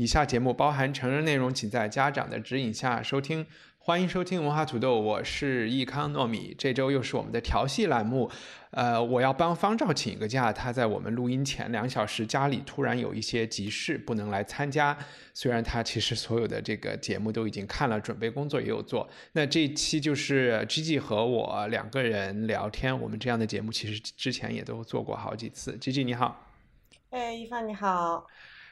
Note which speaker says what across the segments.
Speaker 1: 以下节目包含成人内容，请在家长的指引下收听。欢迎收听文化土豆，我是易康糯米。这周又是我们的调戏栏目，呃，我要帮方照请一个假，他在我们录音前两小时家里突然有一些急事，不能来参加。虽然他其实所有的这个节目都已经看了，准备工作也有做。那这一期就是 G G 和我两个人聊天，我们这样的节目其实之前也都做过好几次。G G 你好，
Speaker 2: 哎，一帆你好。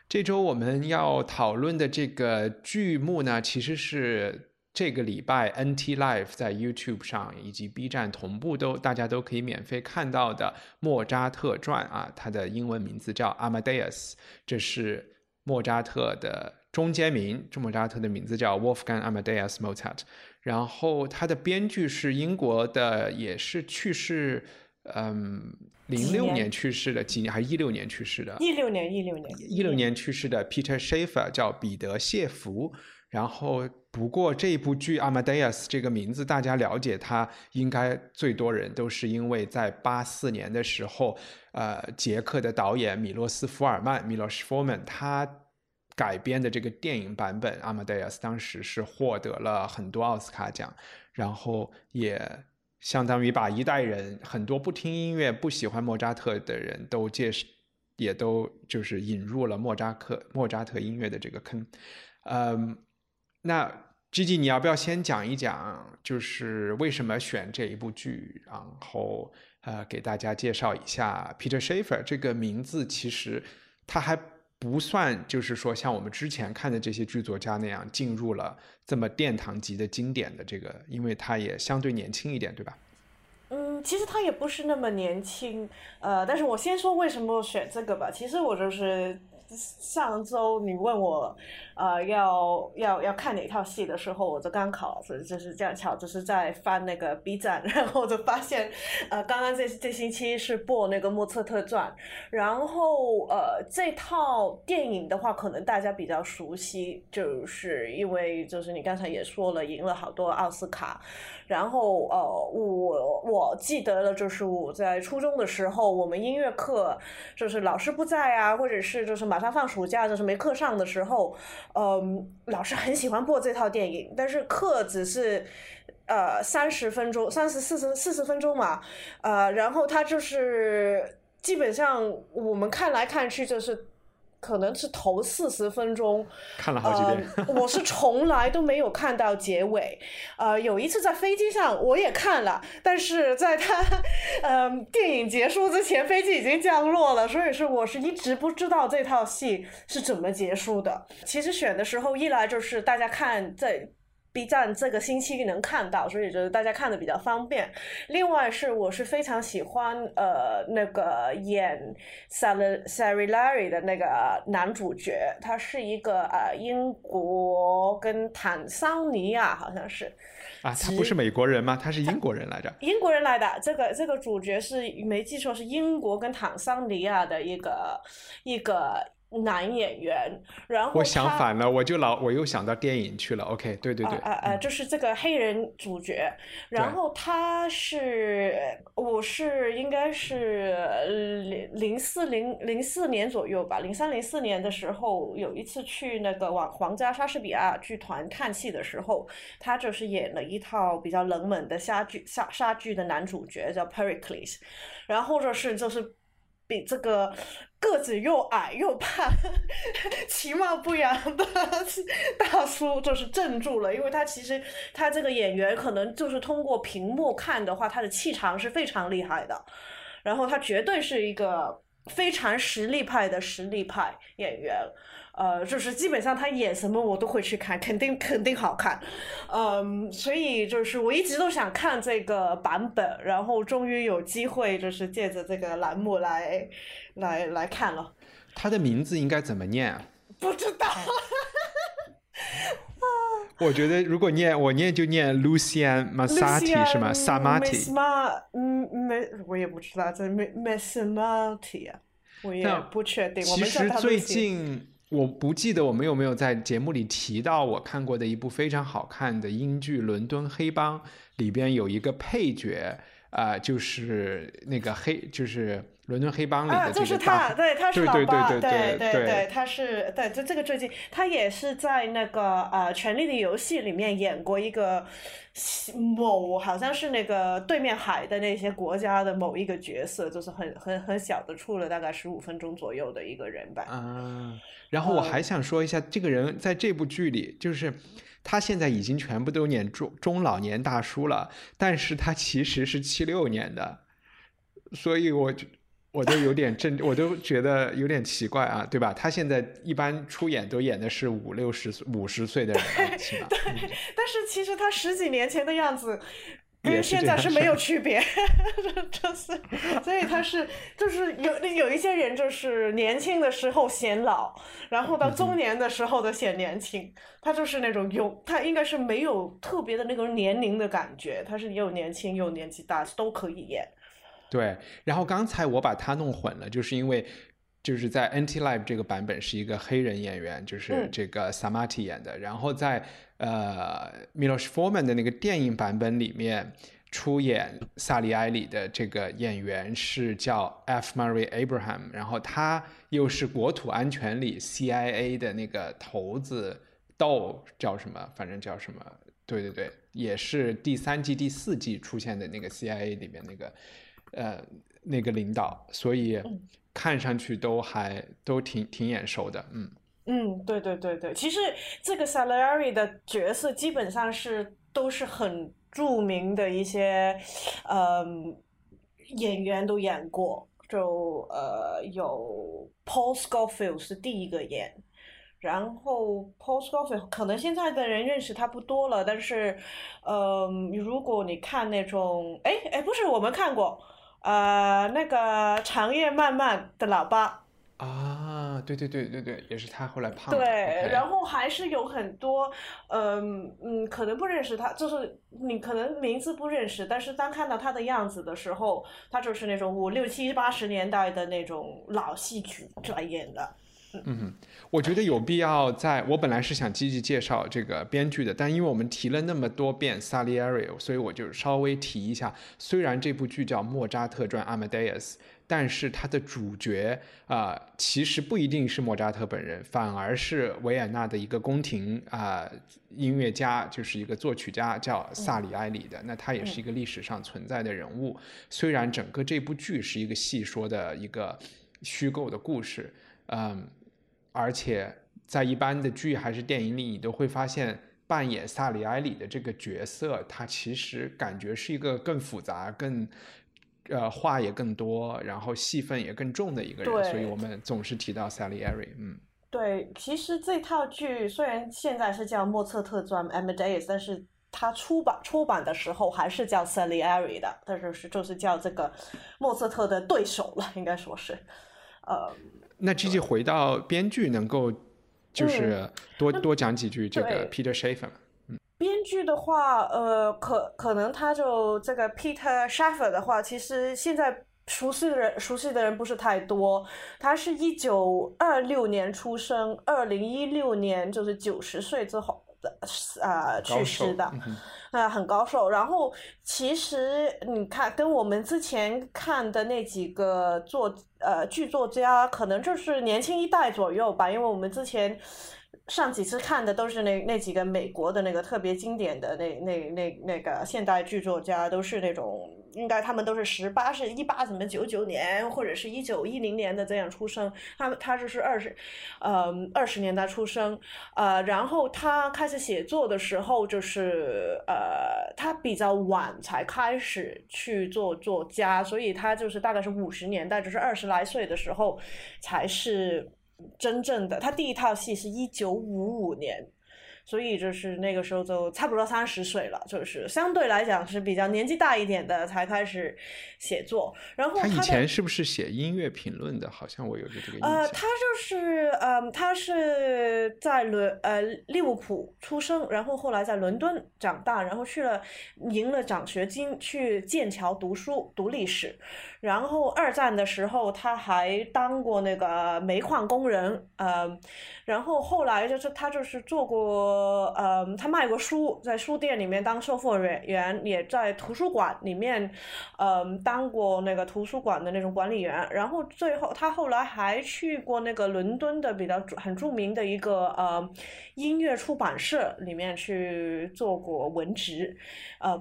Speaker 1: 这周我们要讨论的这个剧目呢，其实是。这个礼拜，NT Live 在 YouTube 上以及 B 站同步都大家都可以免费看到的《莫扎特传》啊，它的英文名字叫 Amadeus，这是莫扎特的中间名。这莫扎特的名字叫 Wolfgang Amadeus Mozart，然后他的编剧是英国的，也是去世，嗯，零六年去世的，几年还是一六年去世的？
Speaker 2: 一六年，一六年，
Speaker 1: 一六年去世的 Peter Shaffer 叫彼得谢弗。然后，不过这部剧《Amadeus》这个名字，大家了解它，应该最多人都是因为在八四年的时候，呃，捷克的导演米洛斯·福尔曼 （Milos Forman） 他改编的这个电影版本《Amadeus》，当时是获得了很多奥斯卡奖，然后也相当于把一代人很多不听音乐、不喜欢莫扎特的人都介，也都就是引入了莫扎克莫扎特音乐的这个坑，嗯。那 Gigi，你要不要先讲一讲，就是为什么选这一部剧，然后呃，给大家介绍一下 Peter Shaffer 这个名字，其实他还不算，就是说像我们之前看的这些剧作家那样进入了这么殿堂级的经典的这个，因为他也相对年轻一点，对吧？
Speaker 2: 嗯，其实他也不是那么年轻，呃，但是我先说为什么选这个吧。其实我就是上周你问我。呃，要要要看哪套戏的时候，我就刚好是就是这样巧，就是在翻那个 B 站，然后就发现，呃，刚刚这这星期是播那个莫测特传，然后呃，这套电影的话，可能大家比较熟悉，就是因为就是你刚才也说了，赢了好多奥斯卡，然后呃，我我记得了，就是我在初中的时候，我们音乐课就是老师不在啊，或者是就是马上放暑假，就是没课上的时候。嗯，老师很喜欢播这套电影，但是课只是呃三十分钟，三十四十四十分钟嘛，呃，然后他就是基本上我们看来看去就是。可能是头四十分钟
Speaker 1: 看了好几遍，
Speaker 2: 我是从来都没有看到结尾。呃，有一次在飞机上我也看了，但是在他嗯电影结束之前，飞机已经降落了，所以是我是一直不知道这套戏是怎么结束的。其实选的时候，一来就是大家看在。B 站这个星期能看到，所以就是大家看的比较方便。另外是我是非常喜欢呃那个演 Sally Larry 的那个男主角，他是一个呃英国跟坦桑尼亚好像是
Speaker 1: 啊，他不是美国人吗？他是英国人来着。
Speaker 2: 英国人来的，这个这个主角是没记错是英国跟坦桑尼亚的一个一个。男演员，然后
Speaker 1: 我想反了，我就老我又想到电影去了。OK，对对对，
Speaker 2: 呃呃，就是这个黑人主角，然后他是我是应该是零零四零零四年左右吧，零三零四年的时候有一次去那个皇皇家莎士比亚剧团看戏的时候，他就是演了一套比较冷门的莎剧莎莎剧的男主角叫 Pericles，然后或者是就是。比这个个子又矮又胖、其貌不扬的大叔就是镇住了，因为他其实他这个演员可能就是通过屏幕看的话，他的气场是非常厉害的，然后他绝对是一个非常实力派的实力派演员。呃，就是基本上他演什么我都会去看，肯定肯定好看，嗯，所以就是我一直都想看这个版本，然后终于有机会，就是借着这个栏目来来来看了。
Speaker 1: 他的名字应该怎么念啊？
Speaker 2: 不知道。
Speaker 1: 我觉得如果念我念就念 Lucian Masati 是吗？Samati。
Speaker 2: 嗯，没，我也不知道这 Masati 啊，我也不确定。
Speaker 1: 其实最近我不记得我们有没有在节目里提到我看过的一部非常好看的英剧《伦敦黑帮》，里边有一个配角啊，就是那个黑，就是。伦敦黑帮里的
Speaker 2: 就是他，对，他是老八，
Speaker 1: 对对
Speaker 2: 对对，他是对，就这个最近，他也是在那个呃《权力的游戏》里面演过一个某，好像是那个对面海的那些国家的某一个角色，就是很很很小的，出了大概十五分钟左右的一个人吧。
Speaker 1: 啊，然后我还想说一下，这个人在这部剧里，就是他现在已经全部都演中中老年大叔了，但是他其实是七六年的，所以我就。我都有点震，我都觉得有点奇怪啊，对吧？他现在一般出演都演的是五六十岁、五十岁的人，
Speaker 2: 对，但是其实他十几年前的样子跟现在是没有 区别，就是，所以他是就是有有一些人就是年轻的时候显老，然后到中年的时候的显年轻，他就是那种有他应该是没有特别的那个年龄的感觉，他是又年轻又年纪大都可以演。
Speaker 1: 对，然后刚才我把它弄混了，就是因为就是在《Anti Life》这个版本是一个黑人演员，就是这个 Samati 演的，然后在呃 Milos Forman 的那个电影版本里面出演萨利埃里的这个演员是叫 F. Murray Abraham，然后他又是国土安全里 CIA 的那个头子，豆叫什么？反正叫什么？对对对，也是第三季、第四季出现的那个 CIA 里面那个。呃，那个领导，所以看上去都还都挺挺眼熟的，
Speaker 2: 嗯。嗯，对对对对，其实这个 Salary 的角色基本上是都是很著名的一些呃演员都演过，就呃有 Paul Scofield 是第一个演，然后 Paul Scofield 可能现在的人认识他不多了，但是呃如果你看那种，哎哎不是我们看过。呃，那个长夜漫漫的老八
Speaker 1: 啊，对对对对对，也是他后来胖。
Speaker 2: 对，然后还是有很多，嗯嗯，可能不认识他，就是你可能名字不认识，但是当看到他的样子的时候，他就是那种五六七八十年代的那种老戏曲专演的。
Speaker 1: 嗯，我觉得有必要在。我本来是想积极介绍这个编剧的，但因为我们提了那么多遍 Salieri，所以我就稍微提一下。虽然这部剧叫《莫扎特传》（Amadeus），但是它的主角啊，其实不一定是莫扎特本人，反而是维也纳的一个宫廷啊音乐家，就是一个作曲家，叫萨里埃里的。那他也是一个历史上存在的人物。虽然整个这部剧是一个戏说的一个虚构的故事，嗯。而且在一般的剧还是电影里，你都会发现扮演萨里埃里的这个角色，他其实感觉是一个更复杂、更呃话也更多，然后戏份也更重的一个人。所以我们总是提到萨里埃里。嗯，
Speaker 2: 对，其实这套剧虽然现在是叫《莫测特传》（Amadeus），但是它出版出版的时候还是叫 Salieri 的，但是是就是叫这个莫测特的对手了，应该说是，呃。
Speaker 1: 那 G G 回到编剧，能够就是多多讲几句这个 Peter Shaffer。
Speaker 2: 嗯，编剧的话，呃，可可能他就这个 Peter Shaffer 的话，其实现在熟悉的人熟悉的人不是太多。他是一九二六年出生，二零一六年就是九十岁之后的啊去世的。啊，很高寿。然后其实你看，跟我们之前看的那几个作呃剧作家，可能就是年轻一代左右吧。因为我们之前上几次看的都是那那几个美国的那个特别经典的那那那那个现代剧作家，都是那种。应该他们都是十八，是一八怎么九九年或者是一九一零年的这样出生，他他就是二十，呃二十年代出生，呃然后他开始写作的时候就是呃他比较晚才开始去做作家，所以他就是大概是五十年代，就是二十来岁的时候才是真正的他第一套戏是一九五五年。所以就是那个时候就差不多三十岁了，就是相对来讲是比较年纪大一点的才开始写作。然后
Speaker 1: 他以前是不是写音乐评论的？好像我有着这个印象。
Speaker 2: 呃，他就是嗯，他是在伦呃利物浦出生，然后后来在伦敦长大，然后去了赢了奖学金去剑桥读书读历史。然后二战的时候，他还当过那个煤矿工人，呃，然后后来就是他就是做过，呃，他卖过书，在书店里面当售货员，也在图书馆里面，呃，当过那个图书馆的那种管理员。然后最后他后来还去过那个伦敦的比较很著名的一个呃音乐出版社里面去做过文职，呃，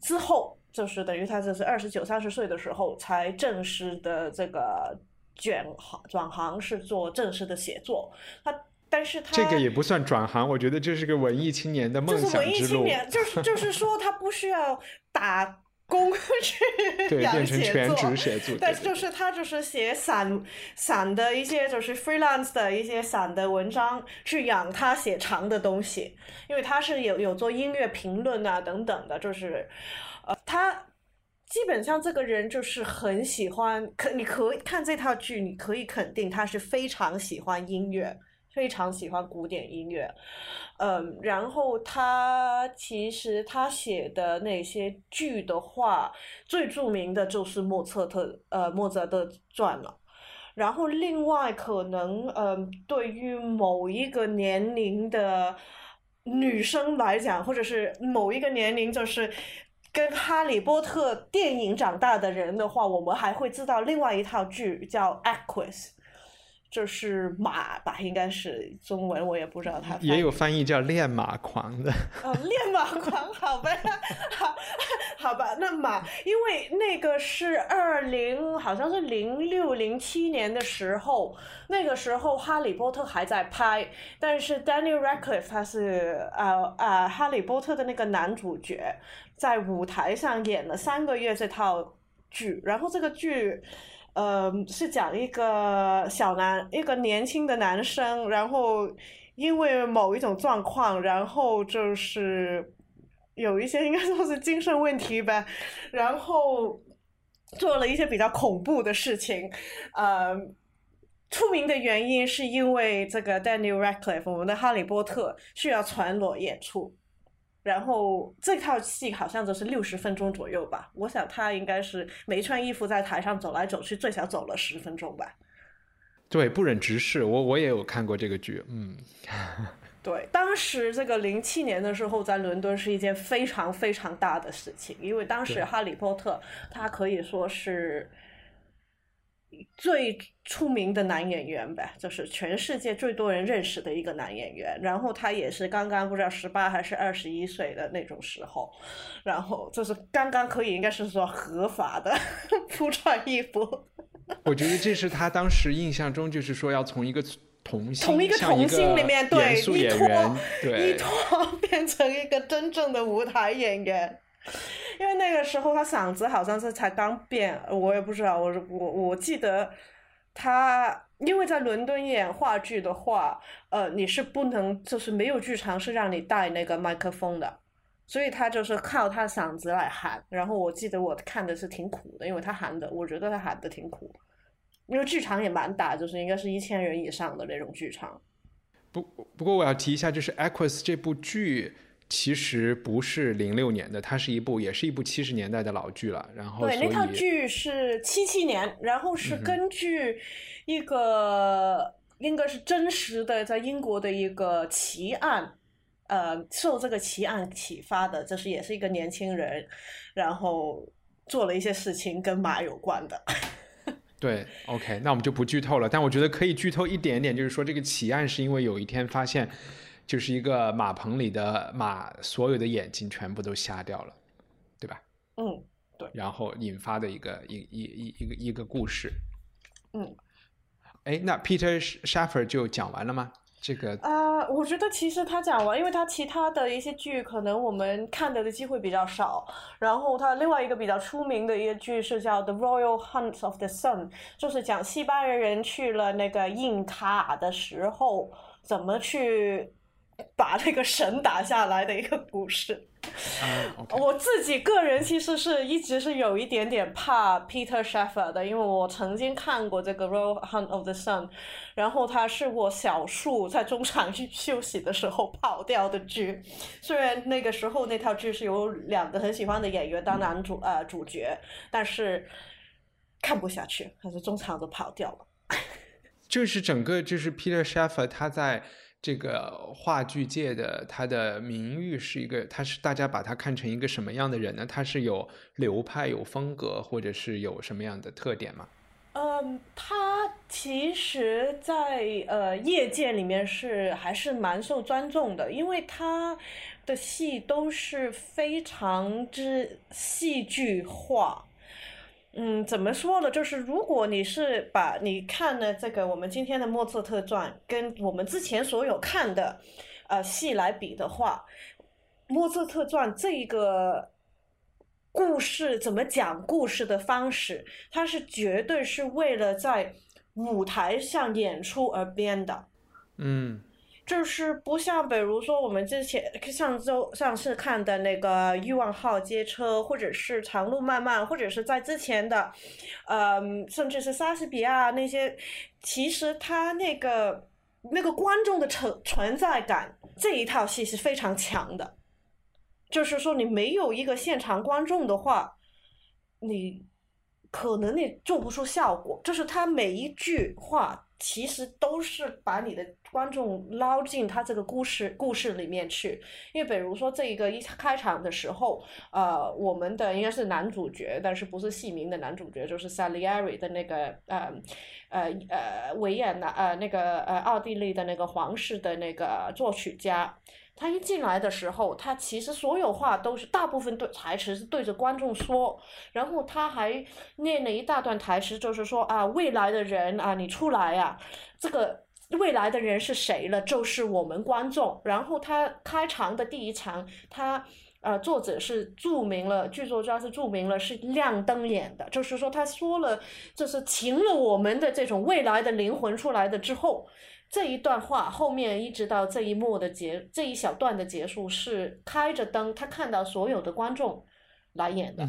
Speaker 2: 之后。就是等于他这是二十九、三十岁的时候才正式的这个卷行转行是做正式的写作。他，但是他
Speaker 1: 这个也不算转行，我觉得这是个文艺青年的梦想之
Speaker 2: 路。就是文艺青年，就是就是说他不需要打工 去
Speaker 1: 养写作。
Speaker 2: 但就是他就是写散散的一些就是 freelance 的一些散的文章去养他写长的东西，因为他是有有做音乐评论啊等等的，就是。他基本上这个人就是很喜欢，可你可以看这套剧，你可以肯定他是非常喜欢音乐，非常喜欢古典音乐。嗯，然后他其实他写的那些剧的话，最著名的就是莫测特呃莫扎特传了。然后另外可能嗯，对于某一个年龄的女生来讲，或者是某一个年龄就是。跟《哈利波特》电影长大的人的话，我们还会知道另外一套剧叫《Aquis》，就是马吧，应该是中文，我也不知道它。
Speaker 1: 也有翻译叫“练马狂”的。
Speaker 2: 哦，练马狂，好吧，好，好吧，那马，因为那个是二零，好像是零六零七年的时候，那个时候《哈利波特》还在拍，但是 Daniel Radcliffe 他是呃呃《哈利波特》的那个男主角。在舞台上演了三个月这套剧，然后这个剧，呃，是讲一个小男，一个年轻的男生，然后因为某一种状况，然后就是有一些应该说是精神问题吧，然后做了一些比较恐怖的事情，呃，出名的原因是因为这个 Daniel Radcliffe，我们的哈利波特需要全裸演出。然后这套戏好像就是六十分钟左右吧，我想他应该是没穿衣服在台上走来走去，最少走了十分钟吧。
Speaker 1: 对，不忍直视。我我也有看过这个剧，嗯。
Speaker 2: 对，当时这个零七年的时候，在伦敦是一件非常非常大的事情，因为当时《哈利波特》他可以说是。最出名的男演员呗，就是全世界最多人认识的一个男演员。然后他也是刚刚不知道十八还是二十一岁的那种时候，然后就是刚刚可以应该是说合法的不穿衣服。
Speaker 1: 我觉得这是他当时印象中就是说要从一个童星，
Speaker 2: 从一个童星里面对
Speaker 1: 一
Speaker 2: 脱
Speaker 1: 对
Speaker 2: 一脱 变成一个真正的舞台演员。因为那个时候他嗓子好像是才刚变，我也不知道。我我我记得他因为在伦敦演话剧的话，呃，你是不能就是没有剧场是让你带那个麦克风的，所以他就是靠他嗓子来喊。然后我记得我看的是挺苦的，因为他喊的，我觉得他喊的挺苦，因为剧场也蛮大，就是应该是一千人以上的那种剧场。
Speaker 1: 不不过我要提一下，就是《Aquis》这部剧。其实不是零六年的，它是一部，也是一部七十年代的老剧了。然后，
Speaker 2: 对，那套剧是七七年，然后是根据一个应该是真实的在英国的一个奇案，呃，受这个奇案启发的，就是也是一个年轻人，然后做了一些事情跟马有关的。
Speaker 1: 对，OK，那我们就不剧透了，但我觉得可以剧透一点点，就是说这个奇案是因为有一天发现。就是一个马棚里的马，所有的眼睛全部都瞎掉了，对吧？
Speaker 2: 嗯，对。
Speaker 1: 然后引发的一个一一一一个一个故事。
Speaker 2: 嗯。
Speaker 1: 哎，那 Peter Shaffer 就讲完了吗？这个
Speaker 2: 啊，我觉得其实他讲完，因为他其他的一些剧可能我们看的的机会比较少。然后他另外一个比较出名的一个剧是叫《The Royal Hunt of the Sun》，就是讲西班牙人去了那个印卡的时候怎么去。把那个神打下来的一个故事。我自己个人其实是一直是有一点点怕 Peter Shaffer 的，因为我曾经看过这个《Royal Hunt of the Sun》，然后他是我小树在中场休息的时候跑掉的剧。虽然那个时候那套剧是有两个很喜欢的演员当男主呃主角，但是看不下去，还是中场都跑掉了。
Speaker 1: 就是整个就是 Peter Shaffer 他在这个话剧界的他的名誉是一个，他是大家把他看成一个什么样的人呢？他是有流派、有风格，或者是有什么样的特点吗？
Speaker 2: 嗯，他其实在，呃业界里面是还是蛮受尊重的，因为他的戏都是非常之戏剧化。嗯，怎么说呢？就是如果你是把你看的这个我们今天的莫测特传跟我们之前所有看的呃戏来比的话，莫测特传这一个故事怎么讲故事的方式，它是绝对是为了在舞台上演出而编的。
Speaker 1: 嗯。
Speaker 2: 就是不像，比如说我们之前上周上次看的那个《欲望号街车》，或者是《长路漫漫》，或者是在之前的，呃，甚至是莎士比亚那些，其实他那个那个观众的存存在感这一套戏是非常强的。就是说，你没有一个现场观众的话，你可能你做不出效果。就是他每一句话。其实都是把你的观众捞进他这个故事故事里面去，因为比如说这一个一开场的时候，呃，我们的应该是男主角，但是不是戏名的男主角，就是 Salieri 的那个呃呃呃维也纳呃那个呃奥地利的那个皇室的那个作曲家。他一进来的时候，他其实所有话都是大部分对台词是对着观众说，然后他还念了一大段台词，就是说啊，未来的人啊，你出来啊，这个未来的人是谁了？就是我们观众。然后他开场的第一场，他呃，作者是注明了，剧作家是注明了是亮灯演的，就是说他说了，就是请了我们的这种未来的灵魂出来的之后。这一段话后面一直到这一幕的结这一小段的结束是开着灯，他看到所有的观众来演的，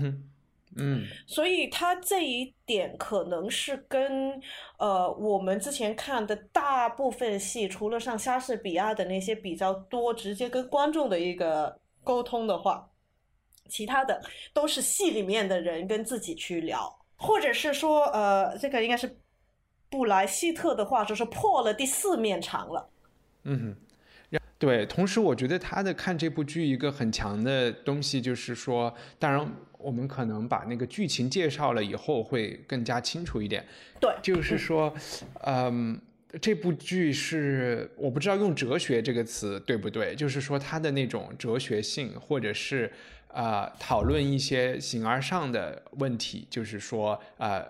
Speaker 2: 所以他这一点可能是跟呃我们之前看的大部分戏，除了像莎士比亚的那些比较多直接跟观众的一个沟通的话，其他的都是戏里面的人跟自己去聊，或者是说呃这个应该是。布莱希特的话就是破了第四面墙了。
Speaker 1: 嗯，对。同时，我觉得他的看这部剧一个很强的东西就是说，当然我们可能把那个剧情介绍了以后会更加清楚一点。
Speaker 2: 对，
Speaker 1: 就是说，嗯，这部剧是我不知道用哲学这个词对不对，就是说它的那种哲学性，或者是啊讨论一些形而上的问题，就是说啊。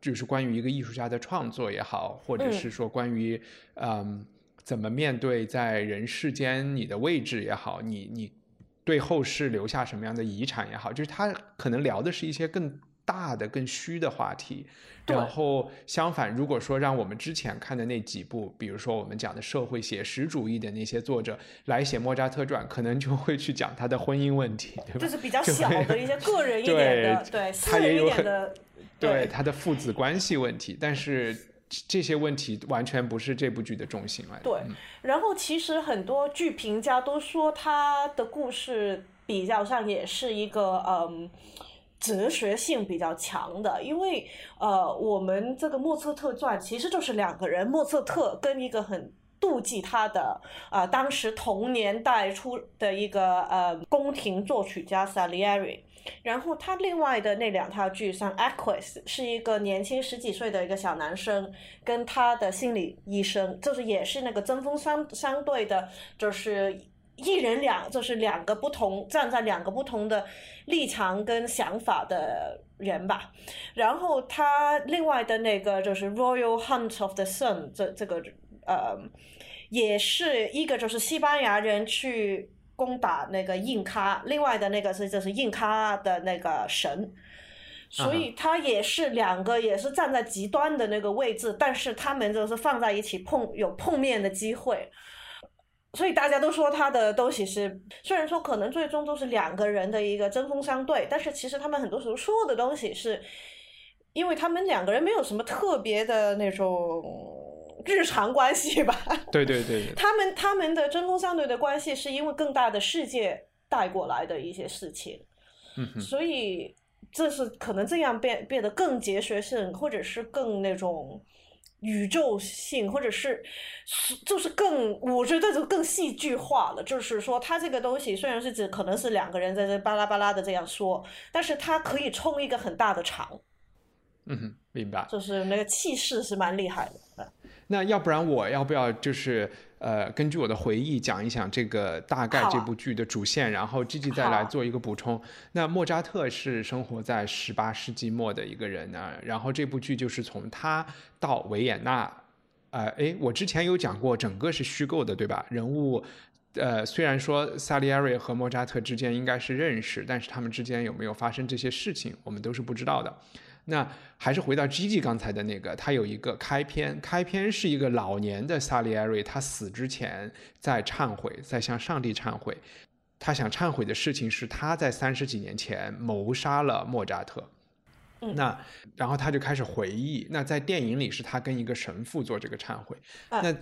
Speaker 1: 就是关于一个艺术家的创作也好，或者是说关于嗯怎么面对在人世间你的位置也好，你你对后世留下什么样的遗产也好，就是他可能聊的是一些更大的、更虚的话题。然后相反，如果说让我们之前看的那几部，比如说我们讲的社会写实主义的那些作者来写莫扎特传，可能就会去讲他的婚姻问题，对吧？
Speaker 2: 就是比较 小的一些个人一点的，对他人一点的。
Speaker 1: 对他的父子关系问题，但是这些问题完全不是这部剧的重心了。
Speaker 2: 对，然后其实很多剧评家都说他的故事比较上也是一个嗯哲学性比较强的，因为呃我们这个莫测特传其实就是两个人，莫测特跟一个很妒忌他的啊当时同年代出的一个呃宫廷作曲家 Salieri。然后他另外的那两套剧，像《Aquis》是一个年轻十几岁的一个小男生，跟他的心理医生，就是也是那个针锋相相对的，就是一人两，就是两个不同站在两个不同的立场跟想法的人吧。然后他另外的那个就是《Royal Hunt of the Sun》，这这个呃，也是一个就是西班牙人去。攻打那个印咖，另外的那个是就是印咖的那个神，所以他也是两个也是站在极端的那个位置，但是他们就是放在一起碰有碰面的机会，所以大家都说他的东西是，虽然说可能最终都是两个人的一个针锋相对，但是其实他们很多时候说的东西是，因为他们两个人没有什么特别的那种日常关系吧。
Speaker 1: 对对对对。
Speaker 2: 他们他们的针锋相对的关系是因为更大的世界带过来的一些事情，
Speaker 1: 嗯
Speaker 2: 所以这是可能这样变变得更哲学性，或者是更那种。宇宙性，或者是是就是更，我觉得就更戏剧化了。就是说，它这个东西虽然是指可能是两个人在这巴拉巴拉的这样说，但是它可以冲一个很大的场。
Speaker 1: 嗯，明白。
Speaker 2: 就是那个气势是蛮厉害的。
Speaker 1: 那要不然我要不要就是呃，根据我的回忆讲一讲这个大概这部剧的主线，然后 G G 再来做一个补充。那莫扎特是生活在十八世纪末的一个人呢，然后这部剧就是从他到维也纳，呃，哎，我之前有讲过，整个是虚构的，对吧？人物，呃，虽然说萨利埃瑞和莫扎特之间应该是认识，但是他们之间有没有发生这些事情，我们都是不知道的。那还是回到 Gigi 刚才的那个，他有一个开篇，开篇是一个老年的萨利埃瑞，他死之前在忏悔，在向上帝忏悔。他想忏悔的事情是他在三十几年前谋杀了莫扎特。那然后他就开始回忆，那在电影里是他跟一个神父做这个忏悔。那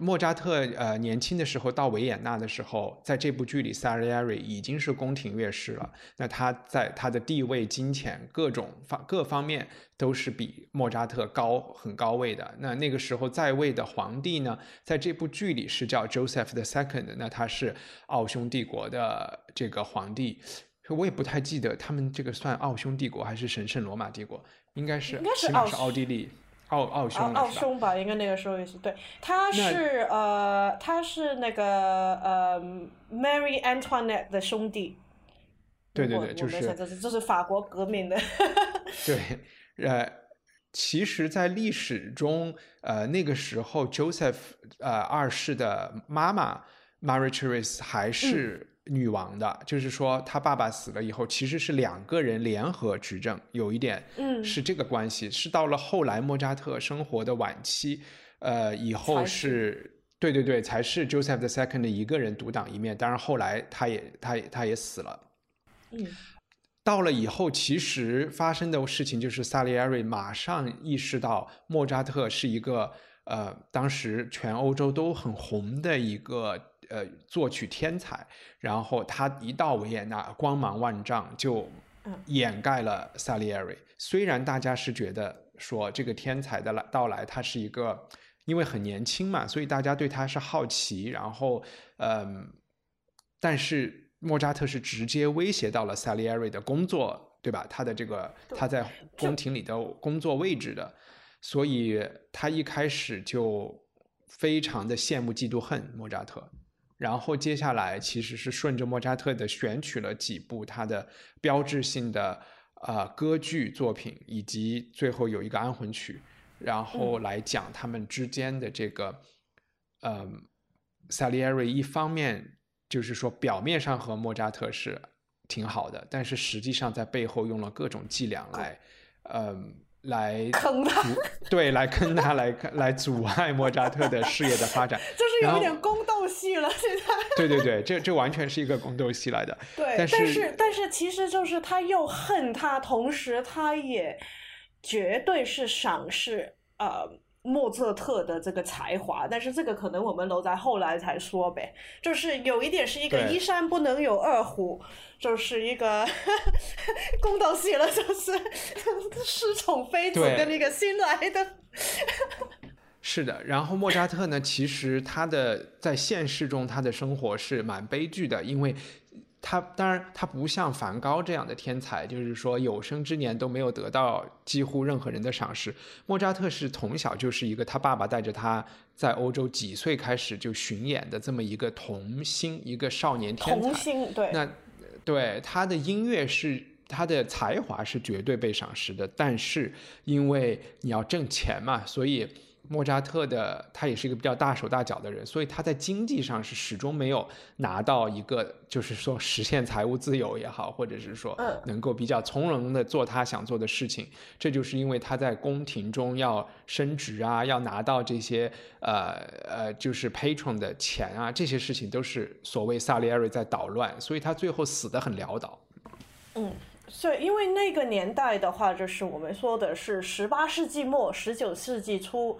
Speaker 1: 莫扎特呃年轻的时候到维也纳的时候，在这部剧里，萨利埃瑞已经是宫廷乐师了。那他在他的地位、金钱各种方各方面都是比莫扎特高很高位的。那那个时候在位的皇帝呢，在这部剧里是叫 Joseph the Second，那他是奥匈帝国的这个皇帝。我也不太记得他们这个算奥匈帝国还是神圣罗马帝国，应该是
Speaker 2: 应该是
Speaker 1: 奥地利。奥奥匈
Speaker 2: 奥匈吧，应该那个时候也是对。他是呃，他是那个呃，Mary Antoinette 的兄弟。
Speaker 1: 对对对，
Speaker 2: 就是这是这是法国革命的。
Speaker 1: 对，呃，其实，在历史中，呃，那个时候，Joseph 呃二世的妈妈 Marie Therese 还是。女王的，就是说他爸爸死了以后，其实是两个人联合执政，有一点，
Speaker 2: 嗯，
Speaker 1: 是这个关系。是到了后来莫扎特生活的晚期，呃，以后是，对对对，才是 Joseph the Second 一个人独当一面。当然后来他也他他也死了，
Speaker 2: 嗯，
Speaker 1: 到了以后，其实发生的事情就是萨利埃瑞马上意识到莫扎特是一个，呃，当时全欧洲都很红的一个。呃，作曲天才，然后他一到维也纳，光芒万丈，就掩盖了萨利埃瑞。虽然大家是觉得说这个天才的来到来，他是一个，因为很年轻嘛，所以大家对他是好奇。然后，嗯，但是莫扎特是直接威胁到了萨利埃瑞的工作，对吧？他的这个他在宫廷里的工作位置的，所以他一开始就非常的羡慕、嫉妒、恨莫扎特。然后接下来其实是顺着莫扎特的选取了几部他的标志性的呃歌剧作品，以及最后有一个安魂曲，然后来讲他们之间的这个，嗯，萨利埃瑞一方面就是说表面上和莫扎特是挺好的，但是实际上在背后用了各种伎俩来，嗯。来
Speaker 2: 坑他，
Speaker 1: 对，来坑他，来来阻碍莫扎特的事业的发展，
Speaker 2: 就是有点宫斗戏了。现在，
Speaker 1: 对对对，这这完全是一个宫斗戏来的。
Speaker 2: 对，
Speaker 1: 但
Speaker 2: 是但是其实就是他又恨他，同时他也绝对是赏识呃莫扎特的这个才华。但是这个可能我们留在后来才说呗。就是有一点是一个一山不能有二虎。就是一个 公道戏了，就是 失宠妃子跟那个新来的。
Speaker 1: 是的，然后莫扎特呢，其实他的在现实中他的生活是蛮悲剧的，因为他当然他不像梵高这样的天才，就是说有生之年都没有得到几乎任何人的赏识。莫扎特是从小就是一个他爸爸带着他在欧洲几岁开始就巡演的这么一个童星，一个少年天才。
Speaker 2: 童星对。
Speaker 1: 那对他的音乐是他的才华是绝对被赏识的，但是因为你要挣钱嘛，所以莫扎特的他也是一个比较大手大脚的人，所以他在经济上是始终没有拿到一个，就是说实现财务自由也好，或者是说能够比较从容的做他想做的事情。这就是因为他在宫廷中要升职啊，要拿到这些呃呃就是 patron 的钱啊，这些事情都是所谓萨利埃瑞在捣乱，所以他最后死得很潦倒。
Speaker 2: 嗯。所以，因为那个年代的话，就是我们说的是十八世纪末、十九世纪初，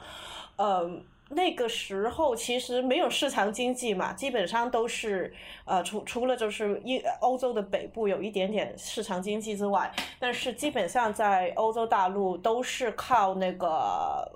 Speaker 2: 呃，那个时候其实没有市场经济嘛，基本上都是呃，除除了就是一欧洲的北部有一点点市场经济之外，但是基本上在欧洲大陆都是靠那个。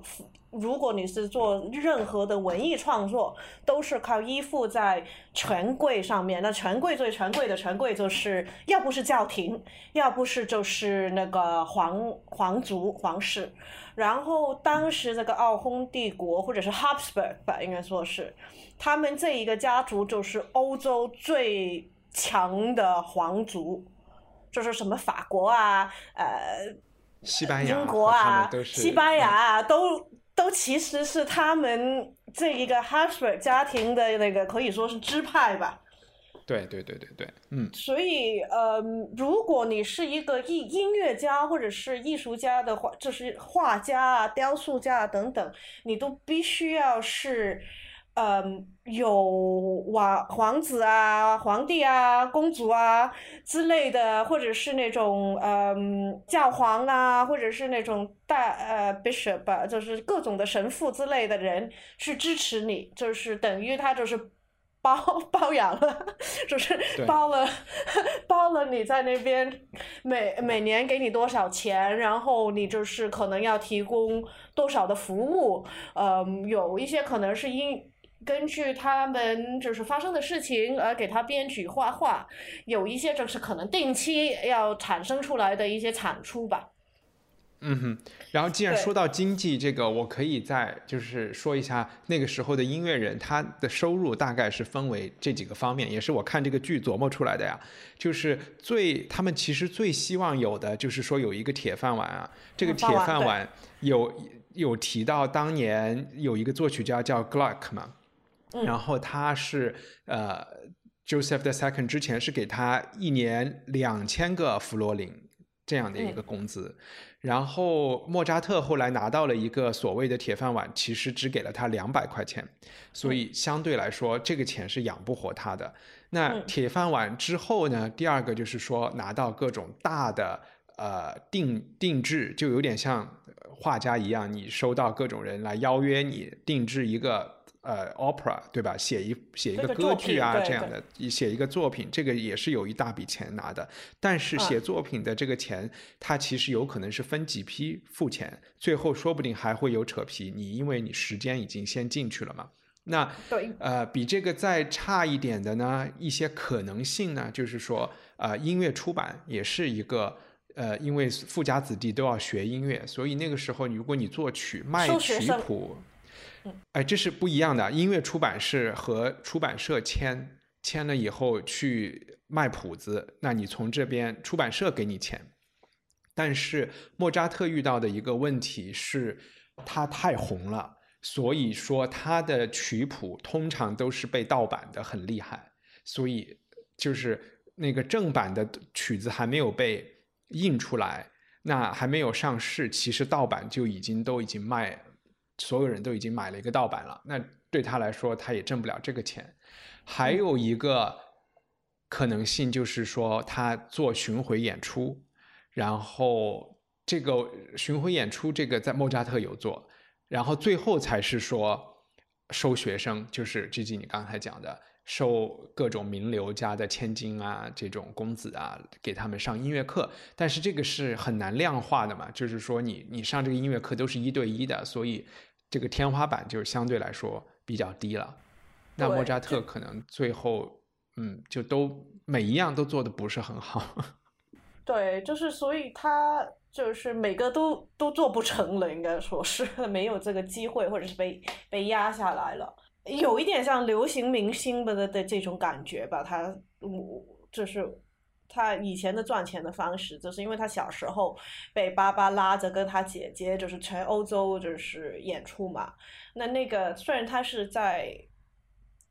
Speaker 2: 如果你是做任何的文艺创作，都是靠依附在权贵上面。那权贵最权贵的权贵，就是要不是教廷，要不是就是那个皇皇族皇室。然后当时这个奥匈帝国或者是 Habsburg 吧，应该说是他们这一个家族就是欧洲最强的皇族，就是什么法国啊，呃，
Speaker 1: 西班牙、
Speaker 2: 英国啊，
Speaker 1: 西
Speaker 2: 班牙啊都。都其实是他们这一个 Habsburg 家庭的那个可以说是支派吧。
Speaker 1: 对对对对对，嗯。
Speaker 2: 所以呃，如果你是一个艺音乐家或者是艺术家的话，就是画家啊、雕塑家啊等等，你都必须要是。嗯，有王皇子啊、皇帝啊、公主啊之类的，或者是那种嗯教皇啊，或者是那种大呃 bishop，就是各种的神父之类的人去支持你，就是等于他就是包包养了，就是包了 包了你在那边每每年给你多少钱，然后你就是可能要提供多少的服务，嗯，有一些可能是因。根据他们就是发生的事情而给他编剧画画，有一些就是可能定期要产生出来的一些产出吧。
Speaker 1: 嗯哼，然后既然说到经济这个，我可以再就是说一下那个时候的音乐人他的收入大概是分为这几个方面，也是我看这个剧琢磨出来的呀。就是最他们其实最希望有的就是说有一个铁饭碗啊，这个铁饭碗有有提到当年有一个作曲家叫 Gluck 嘛。然后他是呃，Joseph the Second 之前是给他一年两千个弗罗林这样的一个工资，然后莫扎特后来拿到了一个所谓的铁饭碗，其实只给了他两百块钱，所以相对来说这个钱是养不活他的。那铁饭碗之后呢？第二个就是说拿到各种大的呃定定制，就有点像画家一样，你收到各种人来邀约你定制一个。呃，opera 对吧？写一写一个歌剧啊，这样的，写一个作品，这个也是有一大笔钱拿的。但是写作品的这个钱，它其实有可能是分几批付钱，最后说不定还会有扯皮。你因为你时间已经先进去了嘛。那呃，比这个再差一点的呢，一些可能性呢，就是说，呃，音乐出版也是一个呃，因为富家子弟都要学音乐，所以那个时候，如果你作曲卖曲谱。哎，这是不一样的。音乐出版是和出版社签签了以后去卖谱子，那你从这边出版社给你钱。但是莫扎特遇到的一个问题是，他太红了，所以说他的曲谱通常都是被盗版的，很厉害。所以就是那个正版的曲子还没有被印出来，那还没有上市，其实盗版就已经都已经卖。所有人都已经买了一个盗版了，那对他来说，他也挣不了这个钱。还有一个可能性就是说，他做巡回演出，然后这个巡回演出这个在莫扎特有做，然后最后才是说收学生，就是 G G 你刚才讲的，收各种名流家的千金啊，这种公子啊，给他们上音乐课。但是这个是很难量化的嘛，就是说你你上这个音乐课都是一对一的，所以。这个天花板就相对来说比较低了，那莫扎特可能最后，嗯，就都每一样都做的不是很好。
Speaker 2: 对，就是所以他就是每个都都做不成了，应该说是没有这个机会，或者是被被压下来了，有一点像流行明星的的这种感觉吧。他，我，就是他以前的赚钱的方式，就是因为他小时候被爸爸拉着跟他姐姐，就是全欧洲就是演出嘛。那那个虽然他是在，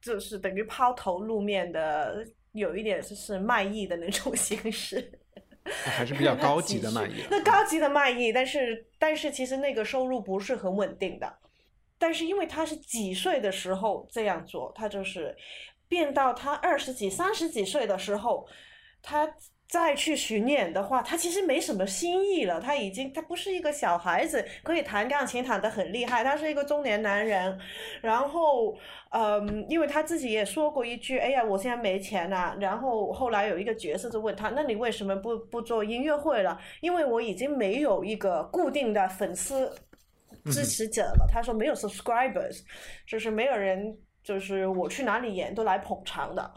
Speaker 2: 就是等于抛头露面的，有一点就是卖艺的那种 形式。
Speaker 1: 还是比较高级的卖艺。
Speaker 2: 那高级的卖艺，但是但是其实那个收入不是很稳定的。但是因为他是几岁的时候这样做，他就是变到他二十几、三十几岁的时候，他再去巡演的话，他其实没什么新意了。他已经他不是一个小孩子，可以弹钢琴弹得很厉害，他是一个中年男人。然后，嗯，因为他自己也说过一句：“哎呀，我现在没钱了。”然后后来有一个角色就问他：“那你为什么不不做音乐会了？”因为我已经没有一个固定的粉丝。支持者了，他说没有 subscribers，就是没有人，就是我去哪里演都来捧场的。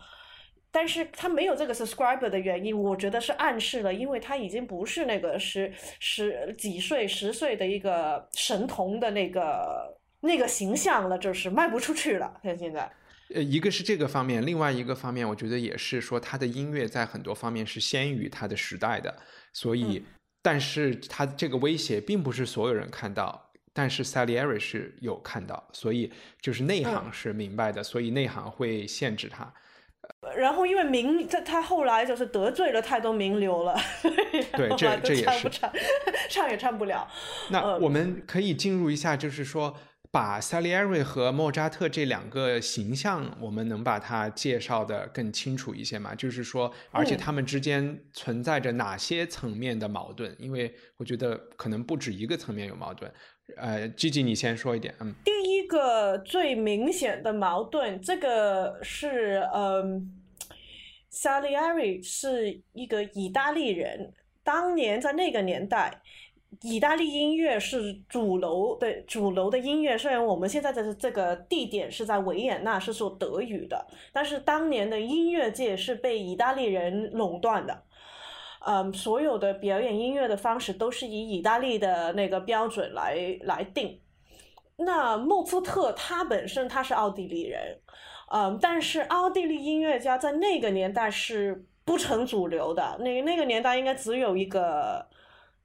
Speaker 2: 但是他没有这个 subscriber 的原因，我觉得是暗示了，因为他已经不是那个十十几岁、十岁的一个神童的那个那个形象了，就是卖不出去了。他现在，
Speaker 1: 呃，一个是这个方面，另外一个方面，我觉得也是说他的音乐在很多方面是先于他的时代的，所以，但是他这个威胁并不是所有人看到。但是 Salieri 是有看到，所以就是内行是明白的，所以内行会限制他。
Speaker 2: 然后因为名，他他后来就是得罪了太多名流了，
Speaker 1: 对，这这也是
Speaker 2: 唱也唱不了。
Speaker 1: 那我们可以进入一下，就是说。把 Salieri 和莫扎特这两个形象，我们能把它介绍的更清楚一些吗？就是说，而且他们之间存在着哪些层面的矛盾？因为我觉得可能不止一个层面有矛盾。呃，Gigi，你先说一点。嗯，
Speaker 2: 第一个最明显的矛盾，这个是，嗯，Salieri 是一个意大利人，当年在那个年代。意大利音乐是主流的，主流的音乐。虽然我们现在的这个地点是在维也纳，是说德语的，但是当年的音乐界是被意大利人垄断的。嗯，所有的表演音乐的方式都是以意大利的那个标准来来定。那莫兹特他本身他是奥地利人，嗯，但是奥地利音乐家在那个年代是不成主流的。那那个年代应该只有一个。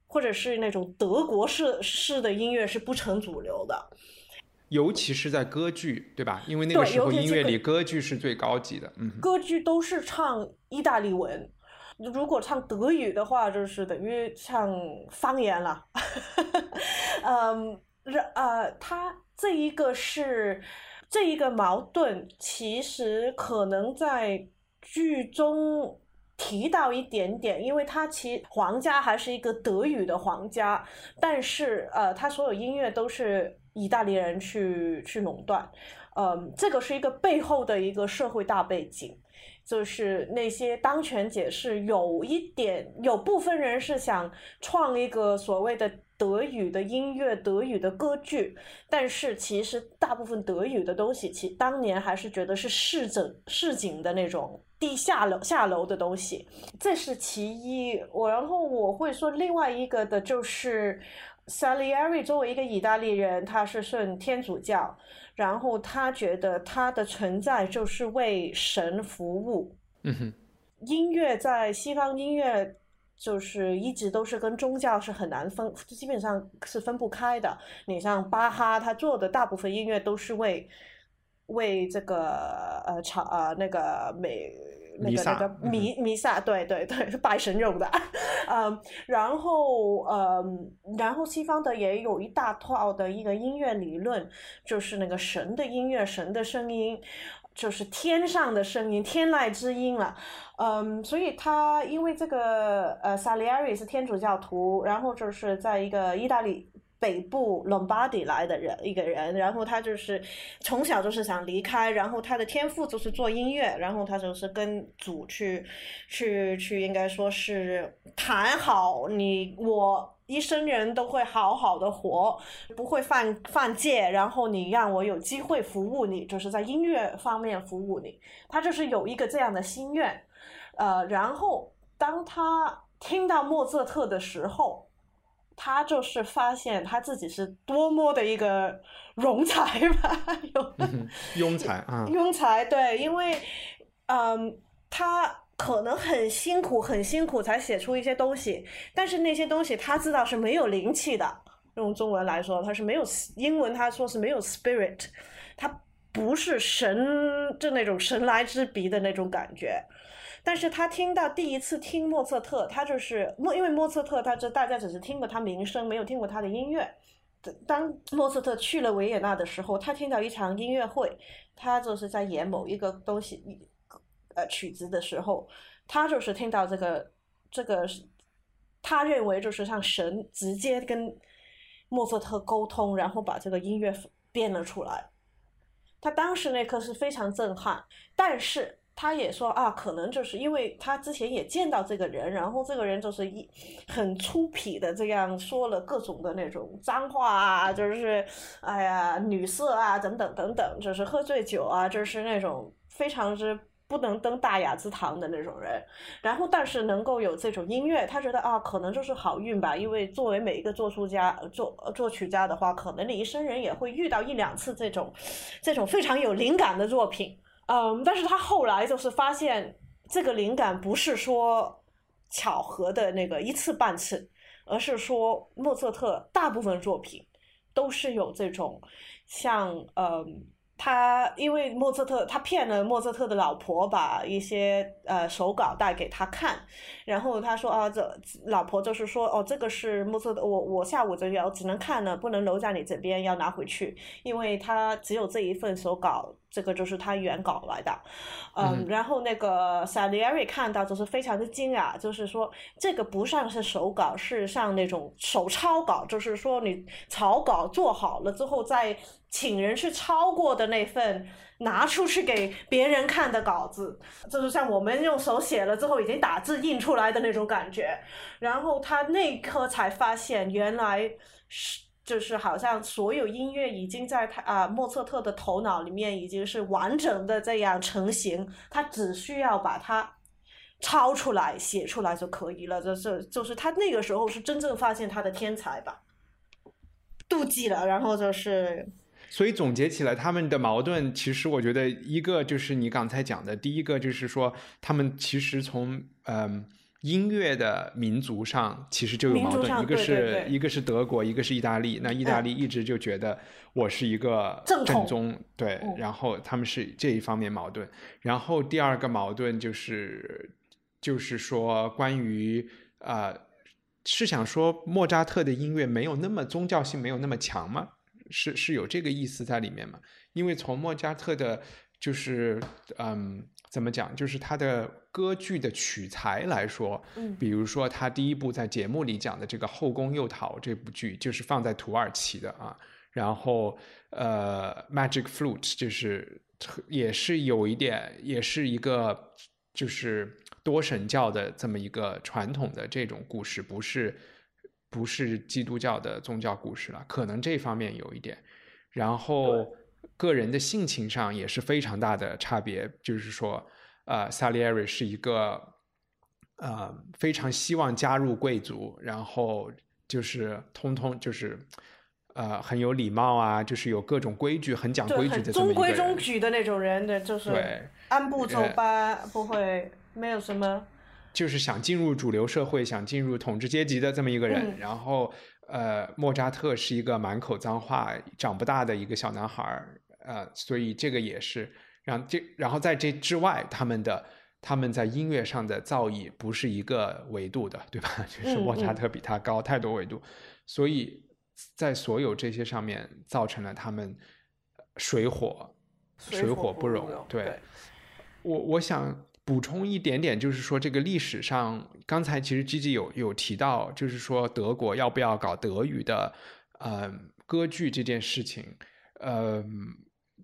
Speaker 2: 或者是那种德国式式的音乐是不成主流的，
Speaker 1: 尤其是在歌剧，对吧？因为那个时候音乐里歌剧是最高级的。嗯，
Speaker 2: 歌剧都是唱意大利文，如果唱德语的话，就是等于唱方言了。嗯，呃，他这一个是这一个矛盾，其实可能在剧中。提到一点点，因为他其皇家还是一个德语的皇家，但是呃，他所有音乐都是意大利人去去垄断，嗯，这个是一个背后的一个社会大背景，就是那些当权解释有一点，有部分人是想创一个所谓的德语的音乐、德语的歌剧，但是其实大部分德语的东西，其当年还是觉得是市井市井的那种。地下楼下楼的东西，这是其一。我然后我会说另外一个的就是，Salieri 作为一个意大利人，他是信天主教，然后他觉得他的存在就是为神服务。
Speaker 1: 嗯哼，
Speaker 2: 音乐在西方音乐就是一直都是跟宗教是很难分，基本上是分不开的。你像巴哈，他做的大部分音乐都是为为这个呃朝呃那个美。那个那个弥弥撒，对对对，拜神用的，嗯，然后嗯，然后西方的也有一大套的一个音乐理论，就是那个神的音乐，神的声音，就是天上的声音，天籁之音了，嗯，所以他因为这个呃萨利埃里是天主教徒，然后就是在一个意大利。北部 Lombardy 来的人一个人，然后他就是从小就是想离开，然后他的天赋就是做音乐，然后他就是跟主去去去，应该说是谈好，你我一生人都会好好的活，不会犯犯戒，然后你让我有机会服务你，就是在音乐方面服务你，他就是有一个这样的心愿，呃，然后当他听到莫扎特的时候。他就是发现他自己是多么的一个 庸才吧，
Speaker 1: 庸才啊，
Speaker 2: 庸才对，因为嗯，他可能很辛苦很辛苦才写出一些东西，但是那些东西他知道是没有灵气的。用中文来说，他是没有英文，他说是没有 spirit，他不是神就那种神来之笔的那种感觉。但是他听到第一次听莫测特，他就是莫，因为莫测特，他这大家只是听过他名声，没有听过他的音乐。当莫测特去了维也纳的时候，他听到一场音乐会，他就是在演某一个东西，呃曲子的时候，他就是听到这个这个，他认为就是像神直接跟莫测特沟通，然后把这个音乐编了出来。他当时那刻是非常震撼，但是。他也说啊，可能就是因为他之前也见到这个人，然后这个人就是一很粗鄙的这样说了各种的那种脏话啊，就是哎呀女色啊等等等等，就是喝醉酒啊，就是那种非常之不能登大雅之堂的那种人。然后但是能够有这种音乐，他觉得啊，可能就是好运吧，因为作为每一个作曲家作作曲家的话，可能你一生人也会遇到一两次这种这种非常有灵感的作品。嗯，但是他后来就是发现这个灵感不是说巧合的那个一次半次，而是说莫测特大部分作品都是有这种像嗯。他因为莫测特，他骗了莫测特的老婆，把一些呃手稿带给他看，然后他说啊，这老婆就是说哦，这个是莫测的，我我下午就要只能看了，不能留在你这边，要拿回去，因为他只有这一份手稿，这个就是他原稿来的，嗯，然后那个 Salieri 看到就是非常的惊讶，就是说这个不像是手稿，是像那种手抄稿，就是说你草稿做好了之后再。请人去抄过的那份拿出去给别人看的稿子，就是像我们用手写了之后已经打字印出来的那种感觉。然后他那一刻才发现，原来是就是好像所有音乐已经在他啊莫测特的头脑里面已经是完整的这样成型，他只需要把它抄出来写出来就可以了。就是就是他那个时候是真正发现他的天才吧，妒忌了，然后就是。
Speaker 1: 所以总结起来，他们的矛盾其实我觉得一个就是你刚才讲的，第一个就是说他们其实从嗯音乐的民族上其实就有矛盾，一个是一个是德国，一个是意大利。那意大利一直就觉得我是一个正宗，对，然后他们是这一方面矛盾。然后第二个矛盾就是就是说关于呃是想说莫扎特的音乐没有那么宗教性，没有那么强吗？是是有这个意思在里面吗？因为从莫扎特的，就是嗯，怎么讲，就是他的歌剧的取材来说，嗯，比如说他第一部在节目里讲的这个《后宫诱逃》这部剧，就是放在土耳其的啊。然后呃，《Magic Flute》就是也是有一点，也是一个就是多神教的这么一个传统的这种故事，不是。不是基督教的宗教故事了，可能这方面有一点，然后个人的性情上也是非常大的差别。就是说，呃，萨利埃瑞是一个呃非常希望加入贵族，然后就是通通就是呃很有礼貌啊，就是有各种规矩，很讲规矩的
Speaker 2: 中规中矩的那种人的，就是按部就班，不会没有什么。
Speaker 1: 就是想进入主流社会、想进入统治阶级的这么一个人。然后，呃，莫扎特是一个满口脏话、长不大的一个小男孩儿，呃，所以这个也是让这。然后在这之外，他们的他们在音乐上的造诣不是一个维度的，对吧？就是莫扎特比他高太多维度，所以在所有这些上面造成了他们水火水火不容。对，我我想。补充一点点，就是说这个历史上，刚才其实 G G 有有提到，就是说德国要不要搞德语的呃歌剧这件事情，呃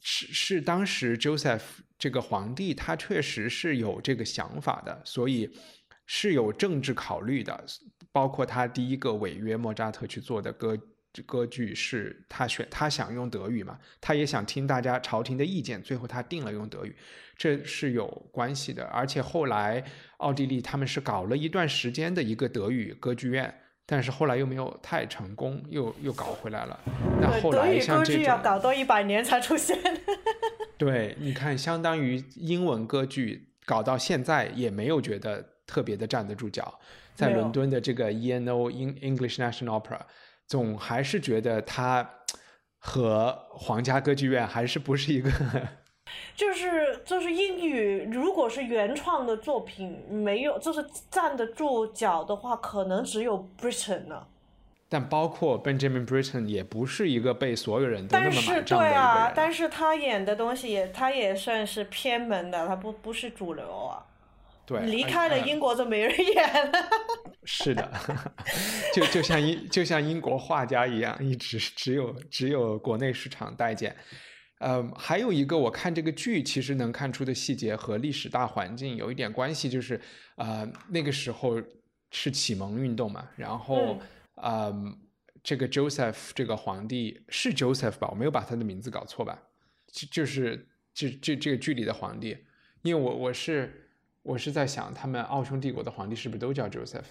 Speaker 1: 是是当时 Joseph 这个皇帝他确实是有这个想法的，所以是有政治考虑的，包括他第一个违约莫扎特去做的歌歌剧是他选他想用德语嘛，他也想听大家朝廷的意见，最后他定了用德语。这是有关系的，而且后来奥地利他们是搞了一段时间的一个德语歌剧院，但是后来又没有太成功，又又搞回来了。那后来像这
Speaker 2: 种要搞多一百年才出现。
Speaker 1: 对，你看，相当于英文歌剧搞到现在也没有觉得特别的站得住脚。在伦敦的这个 E&O Eng English National Opera，总还是觉得它和皇家歌剧院还是不是一个
Speaker 2: 就是就是英语，如果是原创的作品，没有就是站得住脚的话，可能只有 Britain 了。
Speaker 1: 但包括 Benjamin Britten 也不是一个被所有人都那么
Speaker 2: 但是
Speaker 1: 买账的一个
Speaker 2: 对啊，但是他演的东西也，他也算是偏门的，他不不是主流啊。
Speaker 1: 对，
Speaker 2: 离开了英国就没人演了。
Speaker 1: 是的，就就像英就像英国画家一样，一直只有只有国内市场待见。呃，还有一个我看这个剧其实能看出的细节和历史大环境有一点关系，就是呃那个时候是启蒙运动嘛，然后呃这个 Joseph 这个皇帝是 Joseph 吧？我没有把他的名字搞错吧？就就是这这这个剧里的皇帝，因为我我是我是在想，他们奥匈帝国的皇帝是不是都叫 Joseph？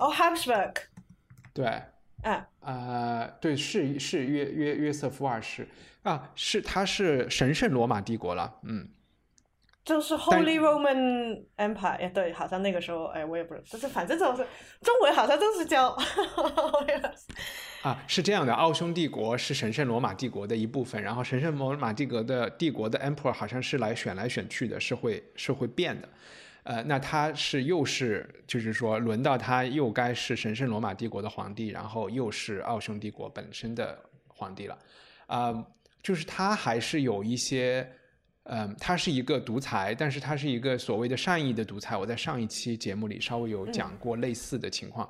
Speaker 2: 哦，Habsburg，
Speaker 1: 对，
Speaker 2: 啊，
Speaker 1: 呃，对，是是约约约瑟夫二世啊，是他是神圣罗马帝国了，嗯，
Speaker 2: 就是 Holy Roman Empire，哎，对，好像那个时候，哎，我也不知道，就是反正就是中文好像都是叫，
Speaker 1: 啊，是这样的，奥匈帝国是神圣罗马帝国的一部分，然后神圣罗马帝国的帝国的 emperor 好像是来选来选去的，是会是会变的，呃，那他是又是就是说轮到他又该是神圣罗马帝国的皇帝，然后又是奥匈帝国本身的皇帝了，啊、就是他还是有一些。嗯，他是一个独裁，但是他是一个所谓的善意的独裁。我在上一期节目里稍微有讲过类似的情况。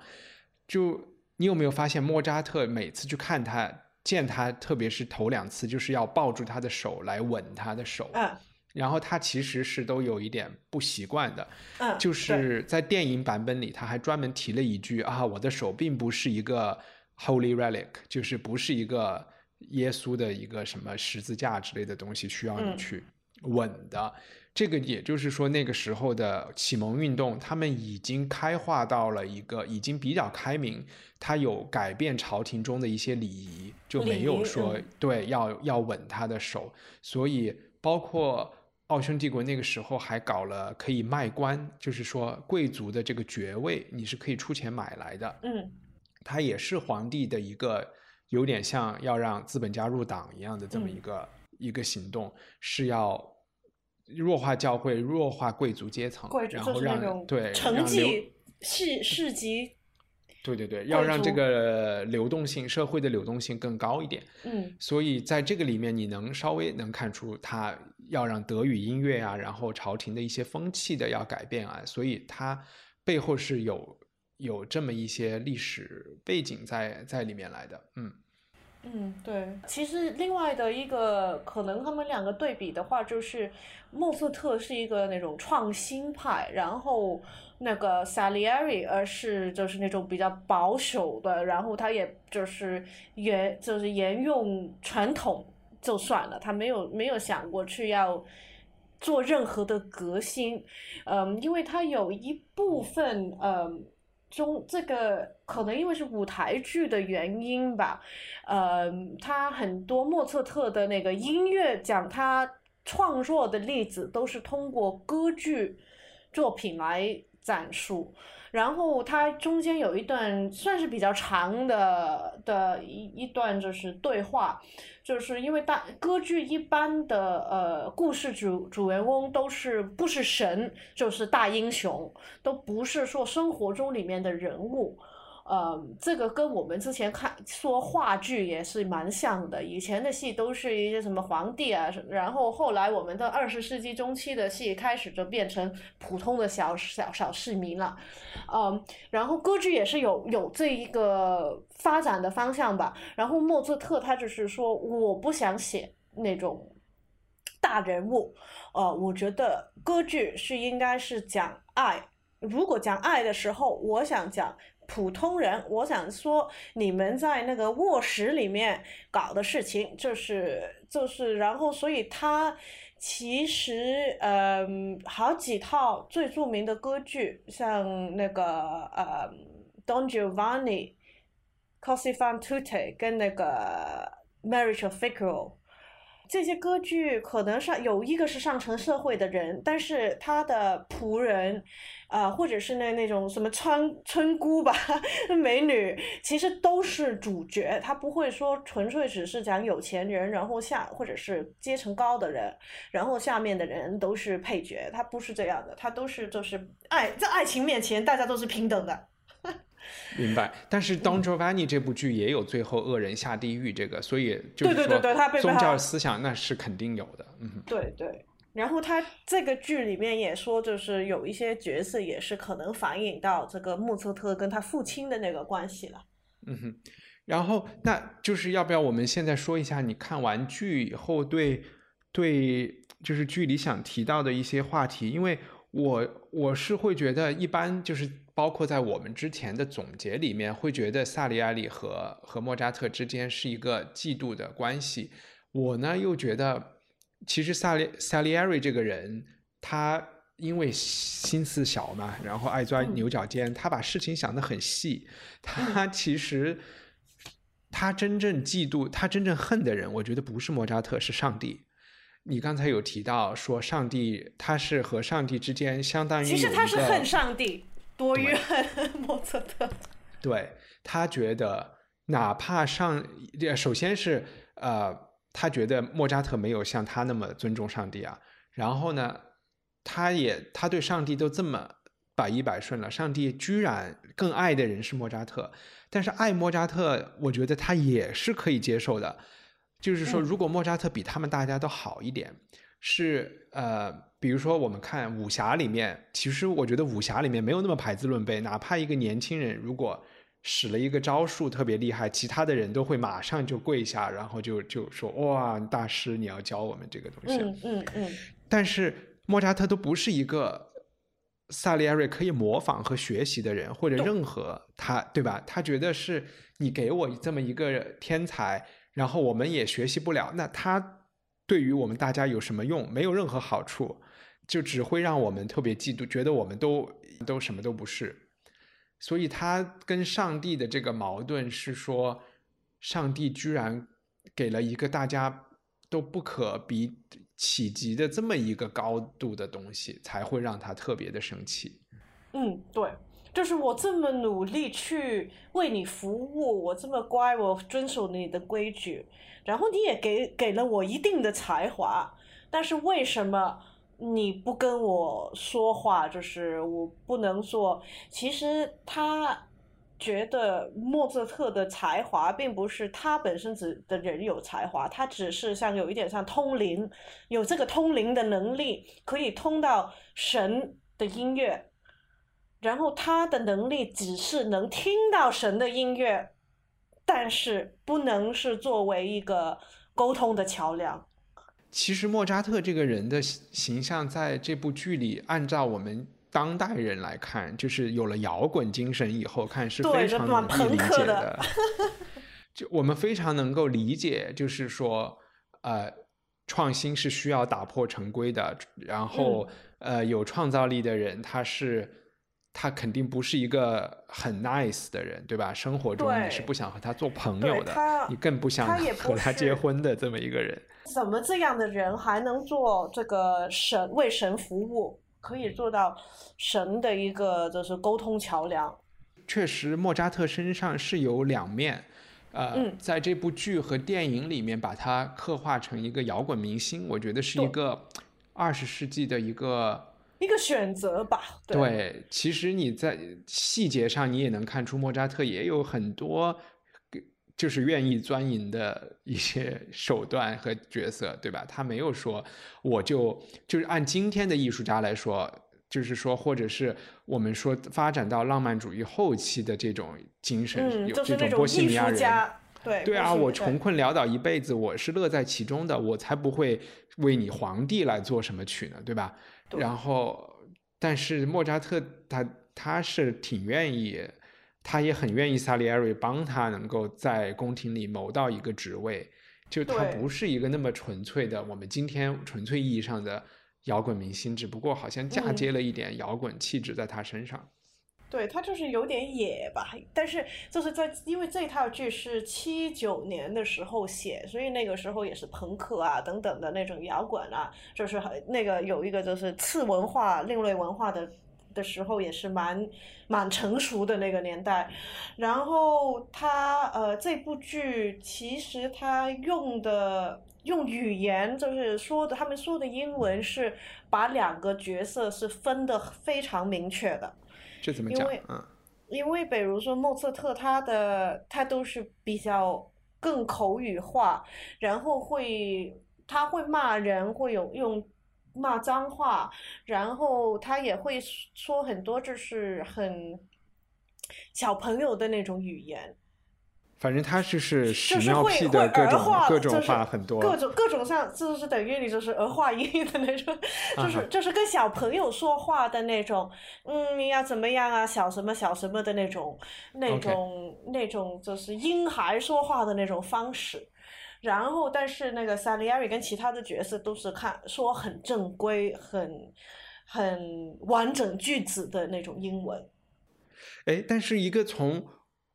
Speaker 1: 就你有没有发现，莫扎特每次去看他、见他，特别是头两次，就是要抱住他的手来吻他的手，
Speaker 2: 嗯
Speaker 1: 然后他其实是都有一点不习惯的。
Speaker 2: 嗯，
Speaker 1: 就是在电影版本里，他还专门提了一句啊，我的手并不是一个 holy relic，就是不是一个耶稣的一个什么十字架之类的东西需要你
Speaker 2: 嗯。
Speaker 1: 去稳的。这个也就是说，那个时候的启蒙运动，他们已经开化到了一个已经比较开明，他有改变朝廷中的一些礼仪，就没有说
Speaker 2: 嗯。
Speaker 1: 对要要吻他的手，所以包括奥匈帝国那个时候还搞了可以卖官，就是说贵族的这个爵位你是可以出钱买来的，
Speaker 2: 嗯。
Speaker 1: 他也是皇帝的一个有点像要让资本家入党一样的这么
Speaker 2: 嗯
Speaker 1: 一个、一个行动，是要弱化教会、弱化贵族阶层，然后让对
Speaker 2: 成绩市市级，
Speaker 1: 对对对，要让这个流动性、社会的流动性更高一点。
Speaker 2: 嗯
Speaker 1: 所以在这个里面，你能稍微能看出他要让德语音乐啊，然后朝廷的一些风气的要改变啊，所以它背后是有有这么一些历史背景在在里面来的。嗯
Speaker 2: 嗯，对。其实另外的一个可能他们两个对比的话，就是莫斯特是一个那种创新派，然后那个 Salieri 而是就是那种比较保守的，然后他也就是沿就是沿用传统就算了，他没有没有想过去要。做任何的革新，嗯，因为他有一部分，嗯，中这个可能因为是舞台剧的原因吧，呃，他很多莫测特的那个音乐讲他创作的例子都是通过歌剧作品来展述，然后它中间有一段算是比较长的的一一段就是对话，就是因为大歌剧一般的呃故事主主人公都是不是神就是大英雄，都不是说生活中里面的人物。呃，这个跟我们之前看说话剧也是蛮像的。以前的戏都是一些什么皇帝啊，然后后来我们的二十世纪中期的戏开始就变成普通的小小小市民了。嗯，然后歌剧也是有有这一个发展的方向吧。然后莫扎特他就是说，我不想写那种大人物，呃，我觉得歌剧是应该是讲爱。如果讲爱的时候，我想讲普通人，我想说你们在那个卧室里面搞的事情，就是就是，然后所以他其实嗯、好几套最著名的歌剧，像那个呃 Don Giovanni、Così fan tutte 跟那个 Marriage of Figaro。这些歌剧可能上有一个是上层社会的人，但是他的仆人，啊，或者是那那种什么村村姑吧，美女，其实都是主角。他不会说纯粹只是讲有钱人，然后下或者是阶层高的人，然后下面的人都是配角。他不是这样的，他都是就是爱在爱情面前，大家都是平等的。
Speaker 1: 明白，但是《Don Giovanni》这部剧也有最后恶人下地狱这个，所以就是
Speaker 2: 对对对对他
Speaker 1: 宗教思想那是肯定有的，嗯，
Speaker 2: 对对。然后他这个剧里面也说，就是有一些角色也是可能反映到这个莫扎特跟他父亲的那个关系了。
Speaker 1: 嗯哼，然后那就是要不要我们现在说一下你看完剧以后对对就是剧里想提到的一些话题？因为我我是会觉得一般就是。包括在我们之前的总结里面，会觉得萨利埃里和和莫扎特之间是一个嫉妒的关系。我呢又觉得，其实萨利萨利埃里这个人，他因为心思小嘛，然后爱钻牛角尖，他把事情想得很细。他其实他真正嫉妒、他真正恨的人，我觉得不是莫扎特，是上帝。你刚才有提到说，上帝他是和上帝之间相当于
Speaker 2: 其实他是恨上帝。多怨 莫扎特，
Speaker 1: 对他觉得，哪怕上，首先是呃，他觉得莫扎特没有像他那么尊重上帝啊。然后呢，他也他对上帝都这么百依百顺了，上帝居然更爱的人是莫扎特。但是爱莫扎特，我觉得他也是可以接受的。就是说，如果莫扎特比他们大家都好一点，是呃。比如说，我们看武侠里面，其实我觉得武侠里面没有那么排字论辈。哪怕一个年轻人如果使了一个招数特别厉害，其他的人都会马上就跪下，然后就就说：“哇，大师，你要教我们这个东西。”
Speaker 2: 嗯嗯嗯。
Speaker 1: 但是莫扎特都不是一个萨利埃瑞可以模仿和学习的人，或者任何他，对吧？他觉得是你给我这么一个天才，然后我们也学习不了，那他对于我们大家有什么用？没有任何好处。就只会让我们特别嫉妒，觉得我们都都什么都不是，所以他跟上帝的这个矛盾是说，上帝居然给了一个大家都不可比企及的这么一个高度的东西，才会让他特别的生气。
Speaker 2: 嗯，对，就是我这么努力去为你服务，我这么乖，我遵守你的规矩，然后你也给给了我一定的才华，但是为什么？你不跟我说话，就是我不能说。其实他觉得莫扎特的才华，并不是他本身指的人有才华，他只是像有一点像通灵，有这个通灵的能力，可以通到神的音乐。然后他的能力只是能听到神的音乐，但是不能是作为一个沟通的桥梁。
Speaker 1: 其实莫扎特这个人的形象，在这部剧里，按照我们当代人来看，就是有了摇滚精神以后看是非常容易理解的。就我们非常能够理解，就是说，呃，创新是需要打破常规的。然后，呃，有创造力的人，他是他肯定不是一个很 nice 的人，对吧？生活中你是不想和他做朋友的，你更不想 和他结婚的这么一个人。
Speaker 2: 怎么这样的人还能做这个神为神服务，可以做到神的一个就是沟通桥梁？
Speaker 1: 确实，莫扎特身上是有两面，呃，在这部剧和电影里面把他刻画成一个摇滚明星，我觉得是一个二十世纪的一个
Speaker 2: 一个选择吧。
Speaker 1: 对，其实你在细节上你也能看出莫扎特也有很多。就是愿意钻营的一些手段和角色，对吧？他没有说我就就是按今天的艺术家来说，就是说，或者是我们说发展到浪漫主义后期的这种精神，有这种波西米亚人，
Speaker 2: 对
Speaker 1: 对啊，我穷困潦倒一辈子，我是乐在其中的，我才不会为你皇帝来做什么曲呢，对吧？然后，但是莫扎特他他是挺愿意。他也很愿意萨利埃瑞帮他能够在宫廷里谋到一个职位，就他不是一个那么纯粹的我们今天纯粹意义上的摇滚明星，只不过好像嫁接了一点摇滚气质在他身上。
Speaker 2: 对他就是有点野吧，但是就是在因为这套剧是七九年的时候写，所以那个时候也是朋克啊等等的那种摇滚啊，就是很那个有一个就是次文化、另类文化的的时候也是蛮蛮成熟的那个年代。然后他呃这部剧其实他用的用语言就是说的，他们说的英文是把两个角色是分的非常明确的。
Speaker 1: 这怎么讲？嗯，
Speaker 2: 因为比如说莫测特，他的他都是比较更口语化，然后会他会骂人，会有用骂脏话，然后他也会说很多就是很小朋友的那种语言。
Speaker 1: 反正他就是屎
Speaker 2: 就是
Speaker 1: 尿
Speaker 2: 会会
Speaker 1: 屁的各
Speaker 2: 儿化，
Speaker 1: 种各种
Speaker 2: 就是
Speaker 1: 话很多，
Speaker 2: 各种各种像就是等于你就是儿化音的那种，就是、
Speaker 1: 啊
Speaker 2: 就是跟小朋友说话的那种，嗯，你要怎么样啊，小什么小什么的那种，那种那种就是婴孩说话的那种方式。然后，但是那个 Salieri 跟其他的角色都是看说很正规、很很完整句子的那种英文。
Speaker 1: 哎，但是一个从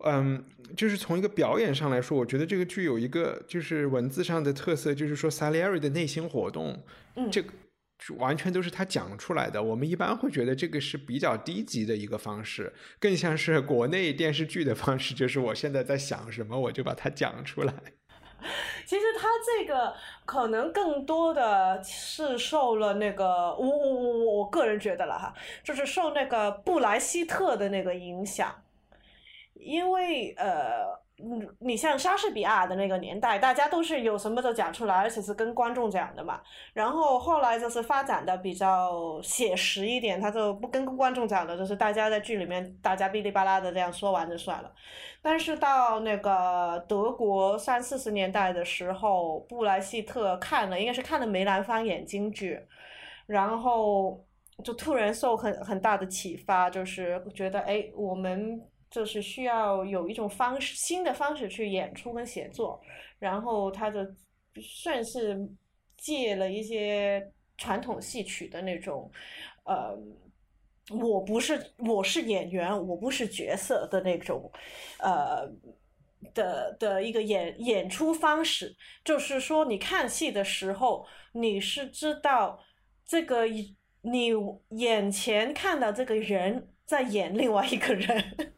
Speaker 1: 嗯，就是从一个表演上来说，我觉得这个剧有一个就是文字上的特色，就是说 Salieri 的内心活动，
Speaker 2: 嗯
Speaker 1: 这个完全都是他讲出来的。我们一般会觉得这个是比较低级的一个方式，更像是国内电视剧的方式，就是我现在在想什么，我就把它讲出来。
Speaker 2: 其实他这个可能更多的是受了那个我我我我我个人觉得了哈，就是受那个布莱希特的那个影响，因为呃。你，你像莎士比亚的那个年代，大家都是有什么都讲出来，而且是跟观众讲的嘛。然后后来就是发展的比较写实一点，他就不跟观众讲的，就是大家在剧里面大家哔哩吧啦的这样说完就算了。但是到那个德国三四十年代的时候，布莱希特看了，应该是看了梅兰芳演京剧，然后就突然受很很大的启发，就是觉得哎，我们就是需要有一种方式，新的方式去演出跟写作，然后他就算是借了一些传统戏曲的那种，呃。我不是我是演员，我不是角色的那种，呃的的一个演演出方式，就是说你看戏的时候，你是知道这个你眼前看到这个人在演另外一个人。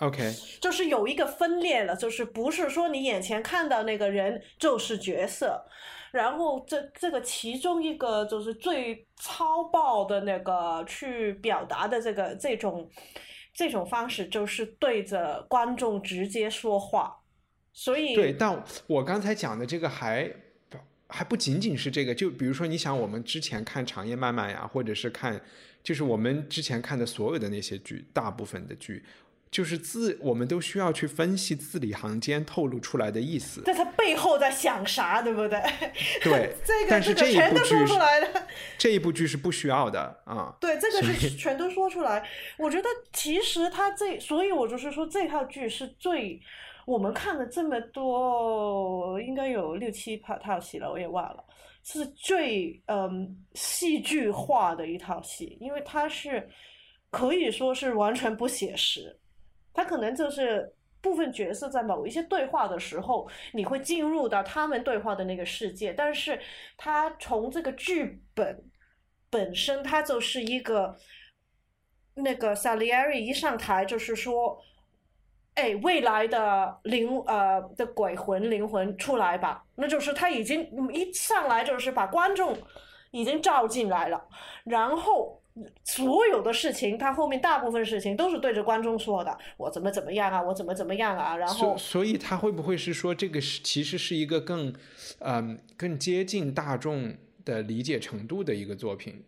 Speaker 1: OK，
Speaker 2: 就是有一个分裂了，就是不是说你眼前看到那个人就是角色，然后这这个其中一个就是最糙暴的那个去表达的这个这种这种方式，就是对着观众直接说话，所以
Speaker 1: 对，但我刚才讲的这个还还不仅仅是这个，就比如说，你想我们之前看《长夜漫漫》呀，或者是看，就是我们之前看的所有的那些剧，大部分的剧，就是字，我们都需要去分析字里行间透露出来的意思。
Speaker 2: 在他背后在想啥，对不对？
Speaker 1: 对
Speaker 2: 这个
Speaker 1: 但是
Speaker 2: 这个全都说出
Speaker 1: 是
Speaker 2: 来了。
Speaker 1: 这一部剧是不需要的啊。
Speaker 2: 对，这个是全都说出来。我觉得其实他这，所以我就是说这套剧是最我们看了这么多，应该有六七套套戏了，我也忘了，是最嗯戏剧化的一套戏，因为它是可以说是完全不写实，他可能就是。部分角色在某一些对话的时候，你会进入到他们对话的那个世界，但是他从这个剧本本身，他就是一个那个 Salieri 一上台就是说，哎，未来的灵呃的鬼魂灵魂出来吧，那就是他已经一上来就是把观众已经照进来了，然后。所有的事情，他后面大部分事情都是对着观众说的，我怎么怎么样啊，我怎么怎么样啊，然后
Speaker 1: 所所以他会不会是说这个是其实是一个更，嗯、更接近大众的理解程度的一个作品？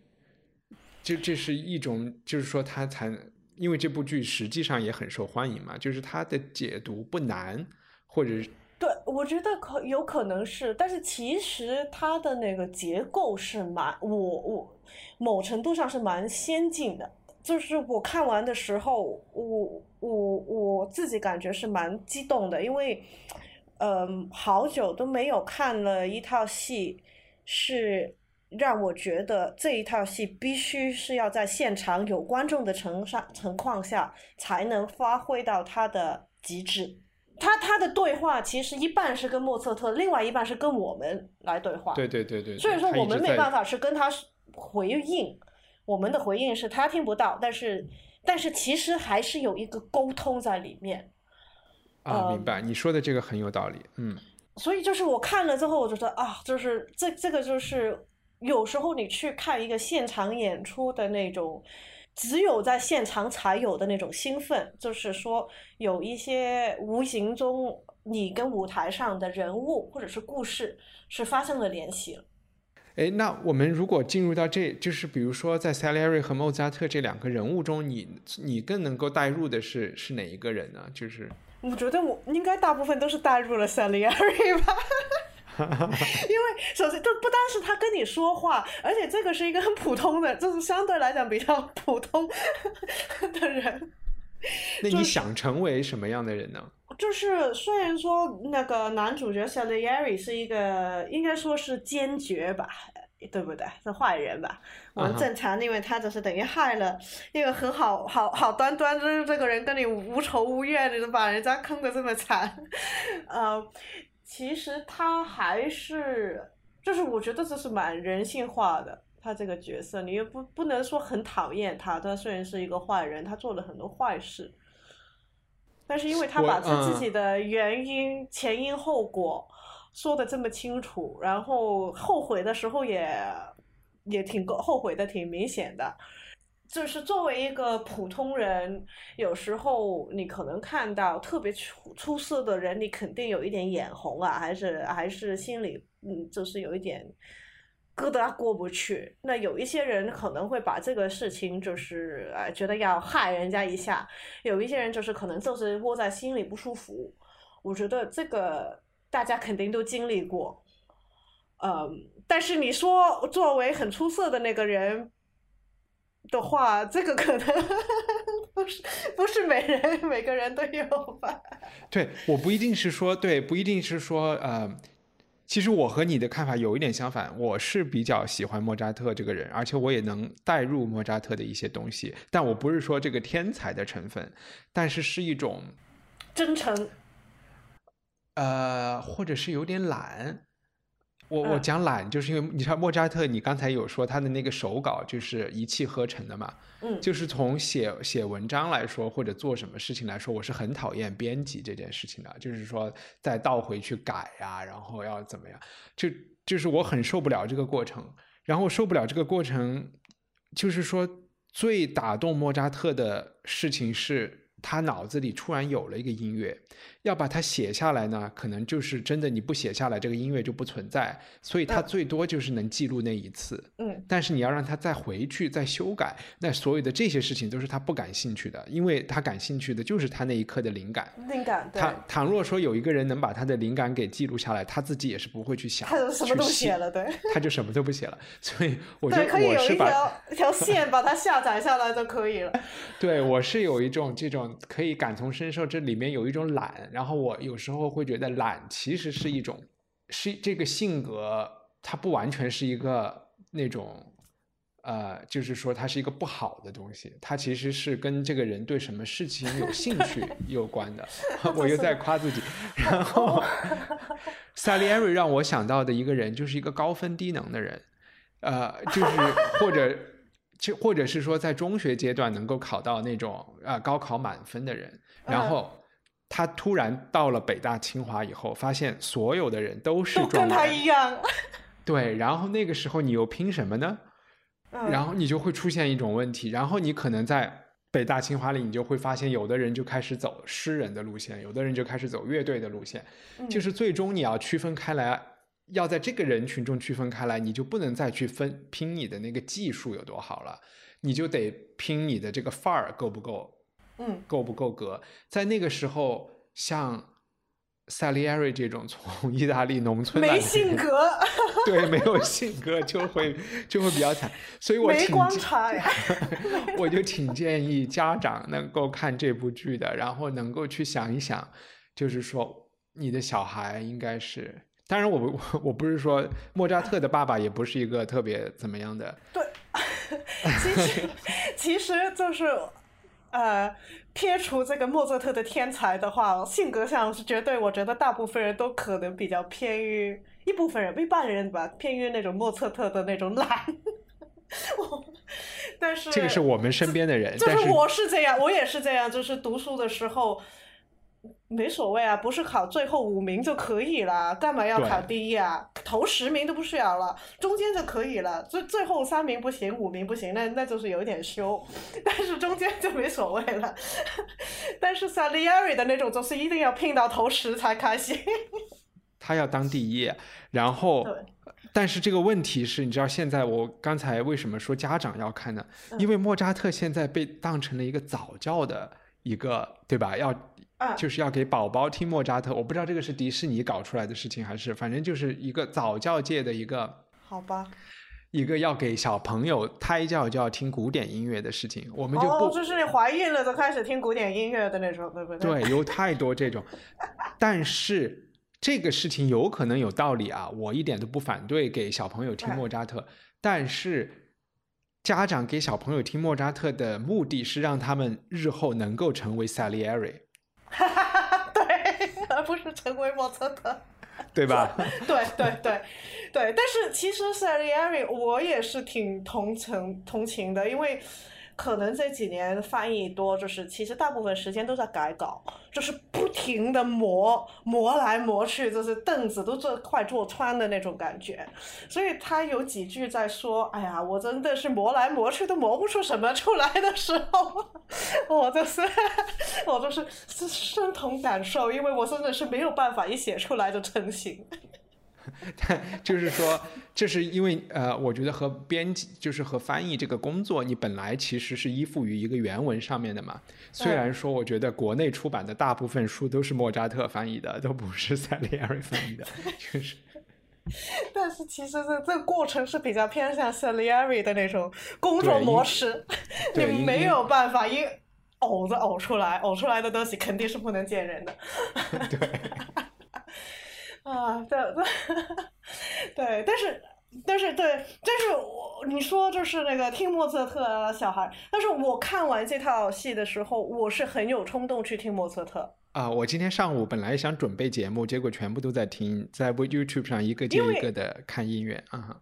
Speaker 1: 这这是一种，就是说他才因为这部剧实际上也很受欢迎嘛，就是他的解读不难，或者
Speaker 2: 对，我觉得可有可能是，但是其实它的那个结构是蛮，我我某程度上是蛮先进的。就是我看完的时候，我我我自己感觉是蛮激动的，因为，嗯、好久都没有看了一套戏是让我觉得这一套戏必须是要在现场有观众的情上情况下才能发挥到它的极致。他他的对话其实一半是跟莫测特，另外一半是跟我们来对话。
Speaker 1: 对对对对。
Speaker 2: 所以说我们没办法是跟他回应，我们的回应是他听不到，但是但是其实还是有一个沟通在里面。
Speaker 1: 啊，明白，你说的这个很有道理，嗯。
Speaker 2: 所以就是我看了之后，我觉得啊，就是这这个就是有时候你去看一个现场演出的那种。只有在现场才有的那种兴奋，就是说有一些无形中你跟舞台上的人物或者是故事是发生了联系了。
Speaker 1: 哎，那我们如果进入到这，就是比如说在 Salieri 和莫扎特这两个人物中，你你更能够代入的是是哪一个人呢？就是
Speaker 2: 我觉得我应该大部分都是代入了 Salieri 吧。因为首先，就不单是他跟你说话，而且这个是一个很普通的，就是相对来讲比较普通的人。
Speaker 1: 那你想成为什么样的人呢？
Speaker 2: 就是虽然说那个男主角 Salieri 是一个，应该说是坚决吧，对不对？是坏人吧？我们正常，因为他就是等于害了一个很好好好端端，就是这个人跟你无仇无怨，你就把人家坑的这么惨，呃。其实他还是，就是我觉得这是蛮人性化的，他这个角色，你又不不能说很讨厌他，他虽然是一个坏人，他做了很多坏事，但是因为他把他自己的原因、前因后果说的这么清楚，然后后悔的时候也也挺后悔的，挺明显的。就是作为一个普通人，有时候你可能看到特别出出色的人，你肯定有一点眼红啊，还是还是心里嗯，就是有一点疙瘩过不去。那有一些人可能会把这个事情就是呃觉得要害人家一下，有一些人就是可能就是窝在心里不舒服。我觉得这个大家肯定都经历过，嗯，但是你说作为很出色的那个人。的话，这个可能 不是不是每人每个人都有吧？
Speaker 1: 对，我不一定是说对，不一定是说呃，其实我和你的看法有一点相反。我是比较喜欢莫扎特这个人，而且我也能带入莫扎特的一些东西。但我不是说这个天才的成分，但是是一种
Speaker 2: 真诚，
Speaker 1: 呃，或者是有点懒。我我讲懒，就是因为你像莫扎特，你刚才有说他的那个手稿就是一气呵成的嘛，
Speaker 2: 嗯，
Speaker 1: 就是从写写文章来说，或者做什么事情来说，我是很讨厌编辑这件事情的，就是说再倒回去改呀，然后要怎么样，就就是我很受不了这个过程，然后受不了这个过程，就是说最打动莫扎特的事情是他脑子里突然有了一个音乐。要把它写下来呢，可能就是真的，你不写下来，这个音乐就不存在。所以它最多就是能记录那一次。
Speaker 2: 嗯。
Speaker 1: 但是你要让他再回去再修改，那所有的这些事情都是他不感兴趣的，因为他感兴趣的就是他那一刻的灵感。
Speaker 2: 灵感。
Speaker 1: 他倘若说有一个人能把他的灵感给记录下来，他自己也是不会去想。
Speaker 2: 他就什么都写了，对。
Speaker 1: 他就什么都不写了，所以我觉得我是
Speaker 2: 把一条线把它下载下来就可以了。
Speaker 1: 对，我是有一种这种可以感同身受，这里面有一种懒。然后我有时候会觉得懒其实是一种，是这个性格，它不完全是一个那种，呃，就是说它是一个不好的东西，它其实是跟这个人对什么事情有兴趣 有关的。我又在夸自己。然后，萨利艾瑞让我想到的一个人就是一个高分低能的人，呃，就是或者就或者是说在中学阶段能够考到那种啊高考满分的人，然后。他突然到了北大清华以后，发现所有的人都是
Speaker 2: 跟他一样。
Speaker 1: 对，然后那个时候你又拼什么呢？然后你就会出现一种问题，然后你可能在北大清华里，你就会发现有的人就开始走诗人的路线，有的人就开始走乐队的路线，就是最终你要区分开来，要在这个人群中区分开来，你就不能再去分拼你的那个技术有多好了，你就得拼你的这个范儿够不够。
Speaker 2: 嗯，
Speaker 1: 够不够格？在那个时候，像萨利埃瑞这种从意大利农村
Speaker 2: 没性格，
Speaker 1: 对，没有性格就会就会比较惨。所以我
Speaker 2: 没光彩呀，
Speaker 1: 我就挺建议家长能够看这部剧的，然后能够去想一想，就是说你的小孩应该是当然我我 我不是说莫扎特的爸爸也不是一个特别怎么样的，
Speaker 2: 对，其实其实就是呃，撇除这个莫扎特的天才的话，性格上是绝对，我觉得大部分人都可能比较偏于一部分人，一半人吧，偏于那种莫扎特的那种懒。我，但是
Speaker 1: 这个是我们身边的人，
Speaker 2: 就
Speaker 1: 是
Speaker 2: 我是这样，我也是这样，就是读书的时候没所谓啊，不是考最后五名就可以了，干嘛要考第一啊？头十名都不需要了，中间就可以了，最最后三名不行，五名不行，那那就是有一点羞，但是中间就没所谓了。但是 Salieri 的那种，就是一定要拼到头十才开心。
Speaker 1: 他要当第一，然后，但是这个问题是，你知道现在我刚才为什么说家长要看呢？
Speaker 2: 嗯
Speaker 1: 因为莫扎特现在被当成了一个早教的一个，对吧？要
Speaker 2: 啊
Speaker 1: 就是要给宝宝听莫扎特，我不知道这个是迪士尼搞出来的事情，还是反正就是一个早教界的一个
Speaker 2: 好吧，
Speaker 1: 一个要给小朋友胎教就要听古典音乐的事情，我们就不、
Speaker 2: 哦，就是你怀孕了都开始听古典音乐的那种，对不对？
Speaker 1: 对，有太多这种，但是这个事情有可能有道理啊，我一点都不反对给小朋友听
Speaker 2: 哎
Speaker 1: 莫扎特，但是家长给小朋友听莫扎特的目的是让他们日后能够成为 Salieri，
Speaker 2: 对，而不是成为莫扎特。
Speaker 1: 对吧？
Speaker 2: 对对对对，但是其实 Salieri 我也是挺同情同情的，因为可能这几年翻译多，就是其实大部分时间都在改稿，就是不停的磨磨来磨去，就是凳子都坐快坐穿的那种感觉。所以他有几句在说：“哎呀，我真的是磨来磨去都磨不出什么出来的时候，我就是 我就是是深同感受，因为我真的是没有办法一写出来就成型。”
Speaker 1: 就是说，这是因为呃，我觉得和编辑就是和翻译这个工作，你本来其实是依附于一个原文上面的嘛。虽然说，我觉得国内出版的大部分书都是莫扎特翻译的，都不是塞利亚瑞翻译的，就是。
Speaker 2: 但是其实这这个过程是比较偏向 Salieri 的那种工作模式，你没有办法一呕着呕出来，呕出来的东西肯定是不能见人的。
Speaker 1: 对。
Speaker 2: 啊，对对对，但是但是对，但是我你说就是那个听莫扎特啊小孩，但是我看完这套戏的时候，我是很有冲动去听莫扎特。
Speaker 1: 啊，我今天上午本来想准备节目，结果全部都在听，在 YouTube 上一个接一个的看音乐啊。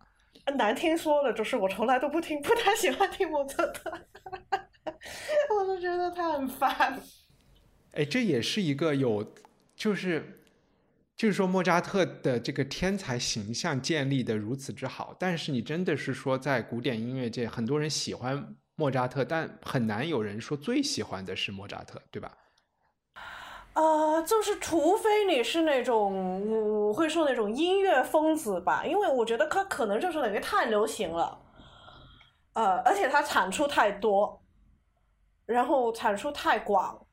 Speaker 2: 难听说了，就是我从来都不听，不太喜欢听莫扎特，我就觉得他很烦。
Speaker 1: 哎，这也是一个有，就是就是说莫扎特的这个天才形象建立的如此之好，但是你真的是说在古典音乐界，很多人喜欢莫扎特，但很难有人说最喜欢的是莫扎特，对吧？
Speaker 2: 呃，就是除非你是那种我会说那种音乐疯子吧，因为我觉得他可能就是等于太流行了，呃，而且他产出太多，然后产出太广，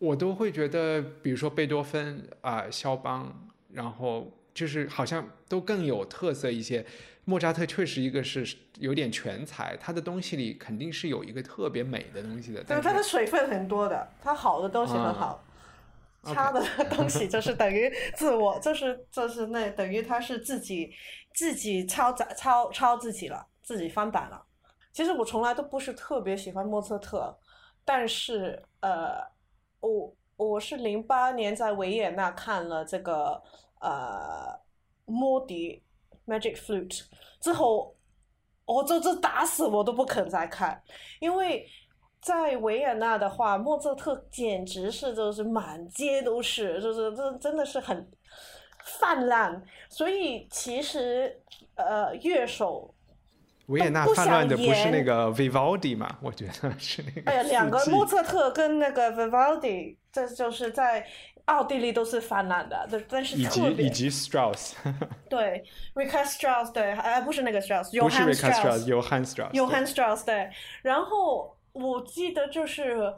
Speaker 1: 我都会觉得，比如说贝多芬啊、肖邦，然后就是好像都更有特色一些。莫扎特确实一个是有点全才，他的东西里肯定是有一个特别美的东西的。
Speaker 2: 对，
Speaker 1: 但
Speaker 2: 他的水分很多的，他好的东西很好，
Speaker 1: 啊
Speaker 2: 差的东西就 是等于自我，就是就是那等于他是自己自己抄载抄抄自己了，自己翻版了。其实我从来都不是特别喜欢莫扎特，但是呃，我我是零八年在维也纳看了这个呃莫迪 Magic Flute 之后，我这这打死我都不肯再看，因为在维也纳的话，莫扎特简直是就是满街都是，就是这真的是很泛滥，所以其实呃乐手。
Speaker 1: 维也纳叛乱的不是那个 Vivaldi 嘛？我觉得是那个。
Speaker 2: 哎呀，两个莫扎特跟那个 Vivaldi，这就是在奥地利都是泛滥的，但但是
Speaker 1: 以及以及 Strauss，
Speaker 2: 对 Richard Strauss 对，哎不是那个 Strauss，
Speaker 1: 不是 Richard
Speaker 2: Strauss，Strauss，Johann
Speaker 1: Strauss，Johann Strauss
Speaker 2: 对，然后我记得就是。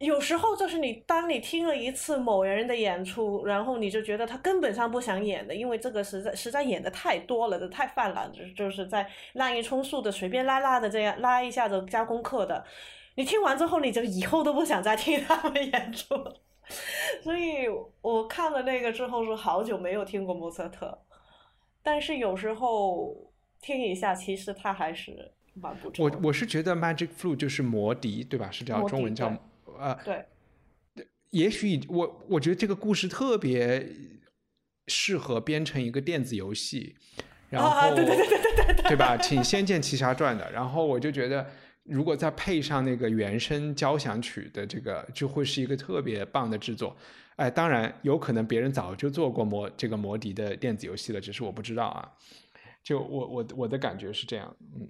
Speaker 2: 有时候就是你，当你听了一次某人的演出，然后你就觉得他根本上不想演的，因为这个实在实在演的太多了，太泛滥，就是就是在滥竽充数的随便拉拉的这样拉一下子加功课的，你听完之后，你就以后都不想再听他们演出了。所以我看了那个之后，是好久没有听过莫扎特，但是有时候听一下，其实他还是蛮不错。
Speaker 1: 我我是觉得 Magic Flute 就是魔笛，对吧？是叫中文叫呃
Speaker 2: 对。
Speaker 1: 也许我我觉得这个故事特别适合编成一个电子游戏，然后
Speaker 2: 对对对对对对，
Speaker 1: 对吧？挺《仙剑奇侠传》的，然后我就觉得，如果再配上那个原声交响曲的这个，就会是一个特别棒的制作。哎，当然有可能别人早就做过魔这个魔笛的电子游戏了，只是我不知道啊。就我我我的感觉是这样，嗯。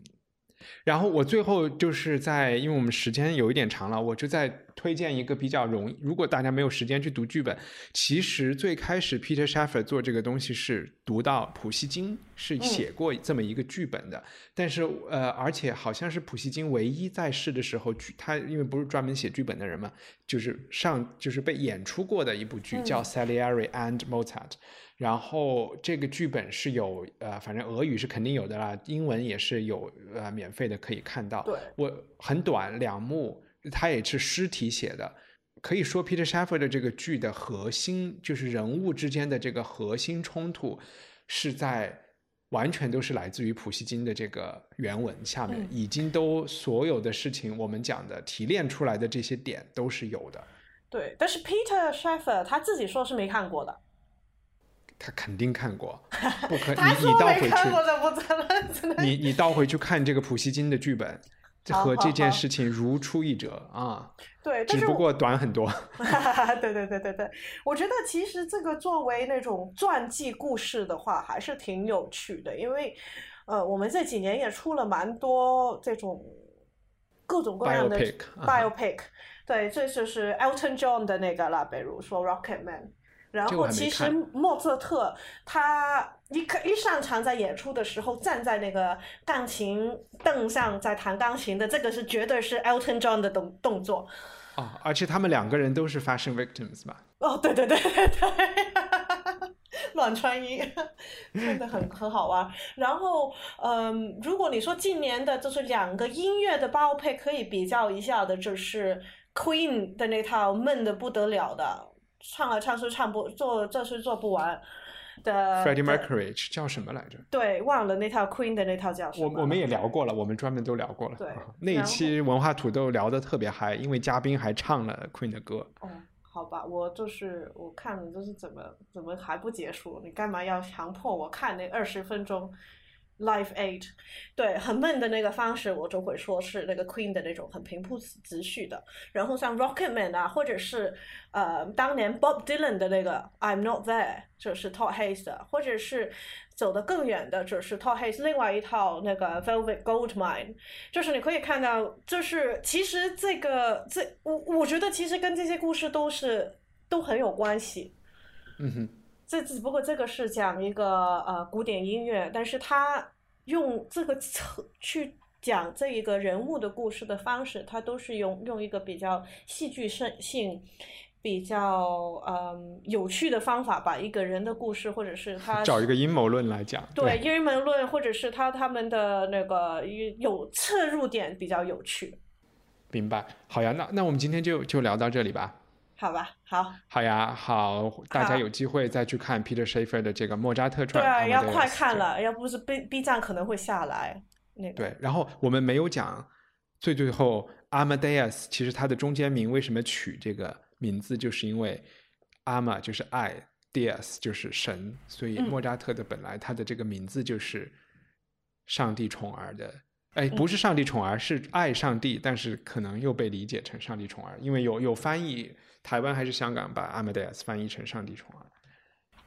Speaker 1: 然后我最后就是在，因为我们时间有一点长了，我就在推荐一个比较容易。如果大家没有时间去读剧本，其实最开始 Peter Shaffer 做这个东西是读到普希金是写过这么一个剧本的，但是呃，而且好像是普希金唯一在世的时候剧，他因为不是专门写剧本的人嘛，就是上就是被演出过的一部剧叫 Salieri and Mozart。然后这个剧本是有呃，反正俄语是肯定有的啦，英文也是有呃，免费的可以看到。
Speaker 2: 对，
Speaker 1: 我很短两幕，他也是诗体写的。可以说，Peter Shaffer 的这个剧的核心就是人物之间的这个核心冲突，是在完全都是来自于普希金的这个原文下面，已经都所有的事情我们讲的提炼出来的这些点都是有的。
Speaker 2: 对，但是 Peter Shaffer 他自己说是没看过的。
Speaker 1: 他肯定看过，不可你你倒回去，你你倒回去看这个普希金的剧本，和这件事情如出一辙啊。
Speaker 2: 对，
Speaker 1: 只不过短很多。
Speaker 2: 对对对对对，我觉得其实这个作为那种传记故事的话，还是挺有趣的，因为呃，我们这几年也出了蛮多这种各种各样的 biopic，对，这就是 Elton John 的那个了，比如说 Rocket Man。然后其实莫扎特他一一上场在演出的时候站在那个钢琴凳上在弹钢琴的这个是绝对是 Elton John 的动动作。
Speaker 1: 哦，而且他们两个人都是 fashion victims 吧？
Speaker 2: 哦，对对对对对，乱穿衣真的很很好玩。然后嗯，如果你说近年的就是两个音乐的包配可以比较一下的，就是 Queen 的那套闷的不得了的。唱来唱去唱不做，这是做不完的。
Speaker 1: Freddie Mercury 叫什么来着？
Speaker 2: 对，忘了那套 Queen 的那套叫什么。
Speaker 1: 我我们也聊过了，我们专门都聊过了。
Speaker 2: 对，
Speaker 1: 那一期文化土豆聊的特别嗨，因为嘉宾还唱了 Queen 的歌。
Speaker 2: 哦，好吧，我就是我看了，就是怎么怎么还不结束？你干嘛要强迫我看那二十分钟？Life Aid，对，很闷的那个方式，我就会说是那个 Queen 的那种很平铺直叙的。然后像 Rocket Man 啊，或者是呃当年 Bob Dylan 的那个 I'm Not There，就是 Todd Hayes 的，或者是走得更远的，就是 Todd Hayes 另外一套那个 Velvet Goldmine，就是你可以看到，就是其实这个这我我觉得其实跟这些故事都是都很有关系。
Speaker 1: 嗯哼。
Speaker 2: 这只不过这个是讲一个呃古典音乐，但是他用这个去讲这一个人物的故事的方式，他都是用用一个比较戏剧性、性比较嗯有趣的方法，把一个人的故事，或者是他
Speaker 1: 找一个阴谋论来讲，
Speaker 2: 对阴谋论，或者是他他们的那个有侧入点比较有趣。
Speaker 1: 明白，好呀，那那我们今天就就聊到这里吧。
Speaker 2: 好吧，好，
Speaker 1: 好呀，好，大家有机会再去看 Peter Shaffer 的这个莫扎特传。
Speaker 2: 对啊，要快看了，要不是 B B 站可能会下来。那个
Speaker 1: 对，然后我们没有讲最最后 Amadeus，其实它的中间名为什么取这个名字，就是因为 Ama 就是爱，Deus 就是神，所以莫扎特的本来他的这个名字就是上帝宠儿的。哎，不是上帝宠儿，是爱上帝，但是可能又被理解成上帝宠儿，因为有有翻译。台湾还是香港把 Amadeus 翻译成上帝宠儿。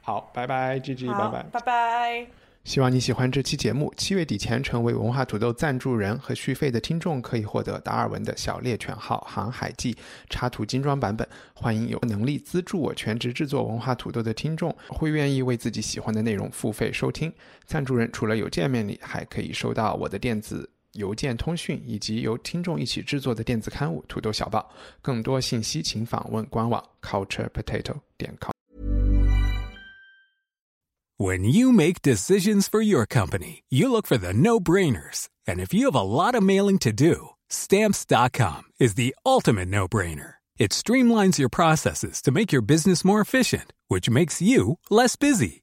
Speaker 1: 好，拜拜，G G，拜拜，
Speaker 2: 拜拜。
Speaker 1: 希望你喜欢这期节目。七月底前成为文化土豆赞助人和续费的听众，可以获得达尔文的小猎犬号航海记插图精装版本。欢迎有能力资助我全职制作文化土豆的听众，会愿意为自己喜欢的内容付费收听。赞助人除了有见面礼，还可以收到我的电子。邮件通讯以及由听众一起制作的电子刊物《土豆小报》，更多信息请访问官网 culturepotato 点
Speaker 3: com。When you make decisions for your company, you look for the no-brainers, and if you have a lot of mailing to do, stamps.com is the ultimate no-brainer. It streamlines your processes to make your business more efficient, which makes you less busy.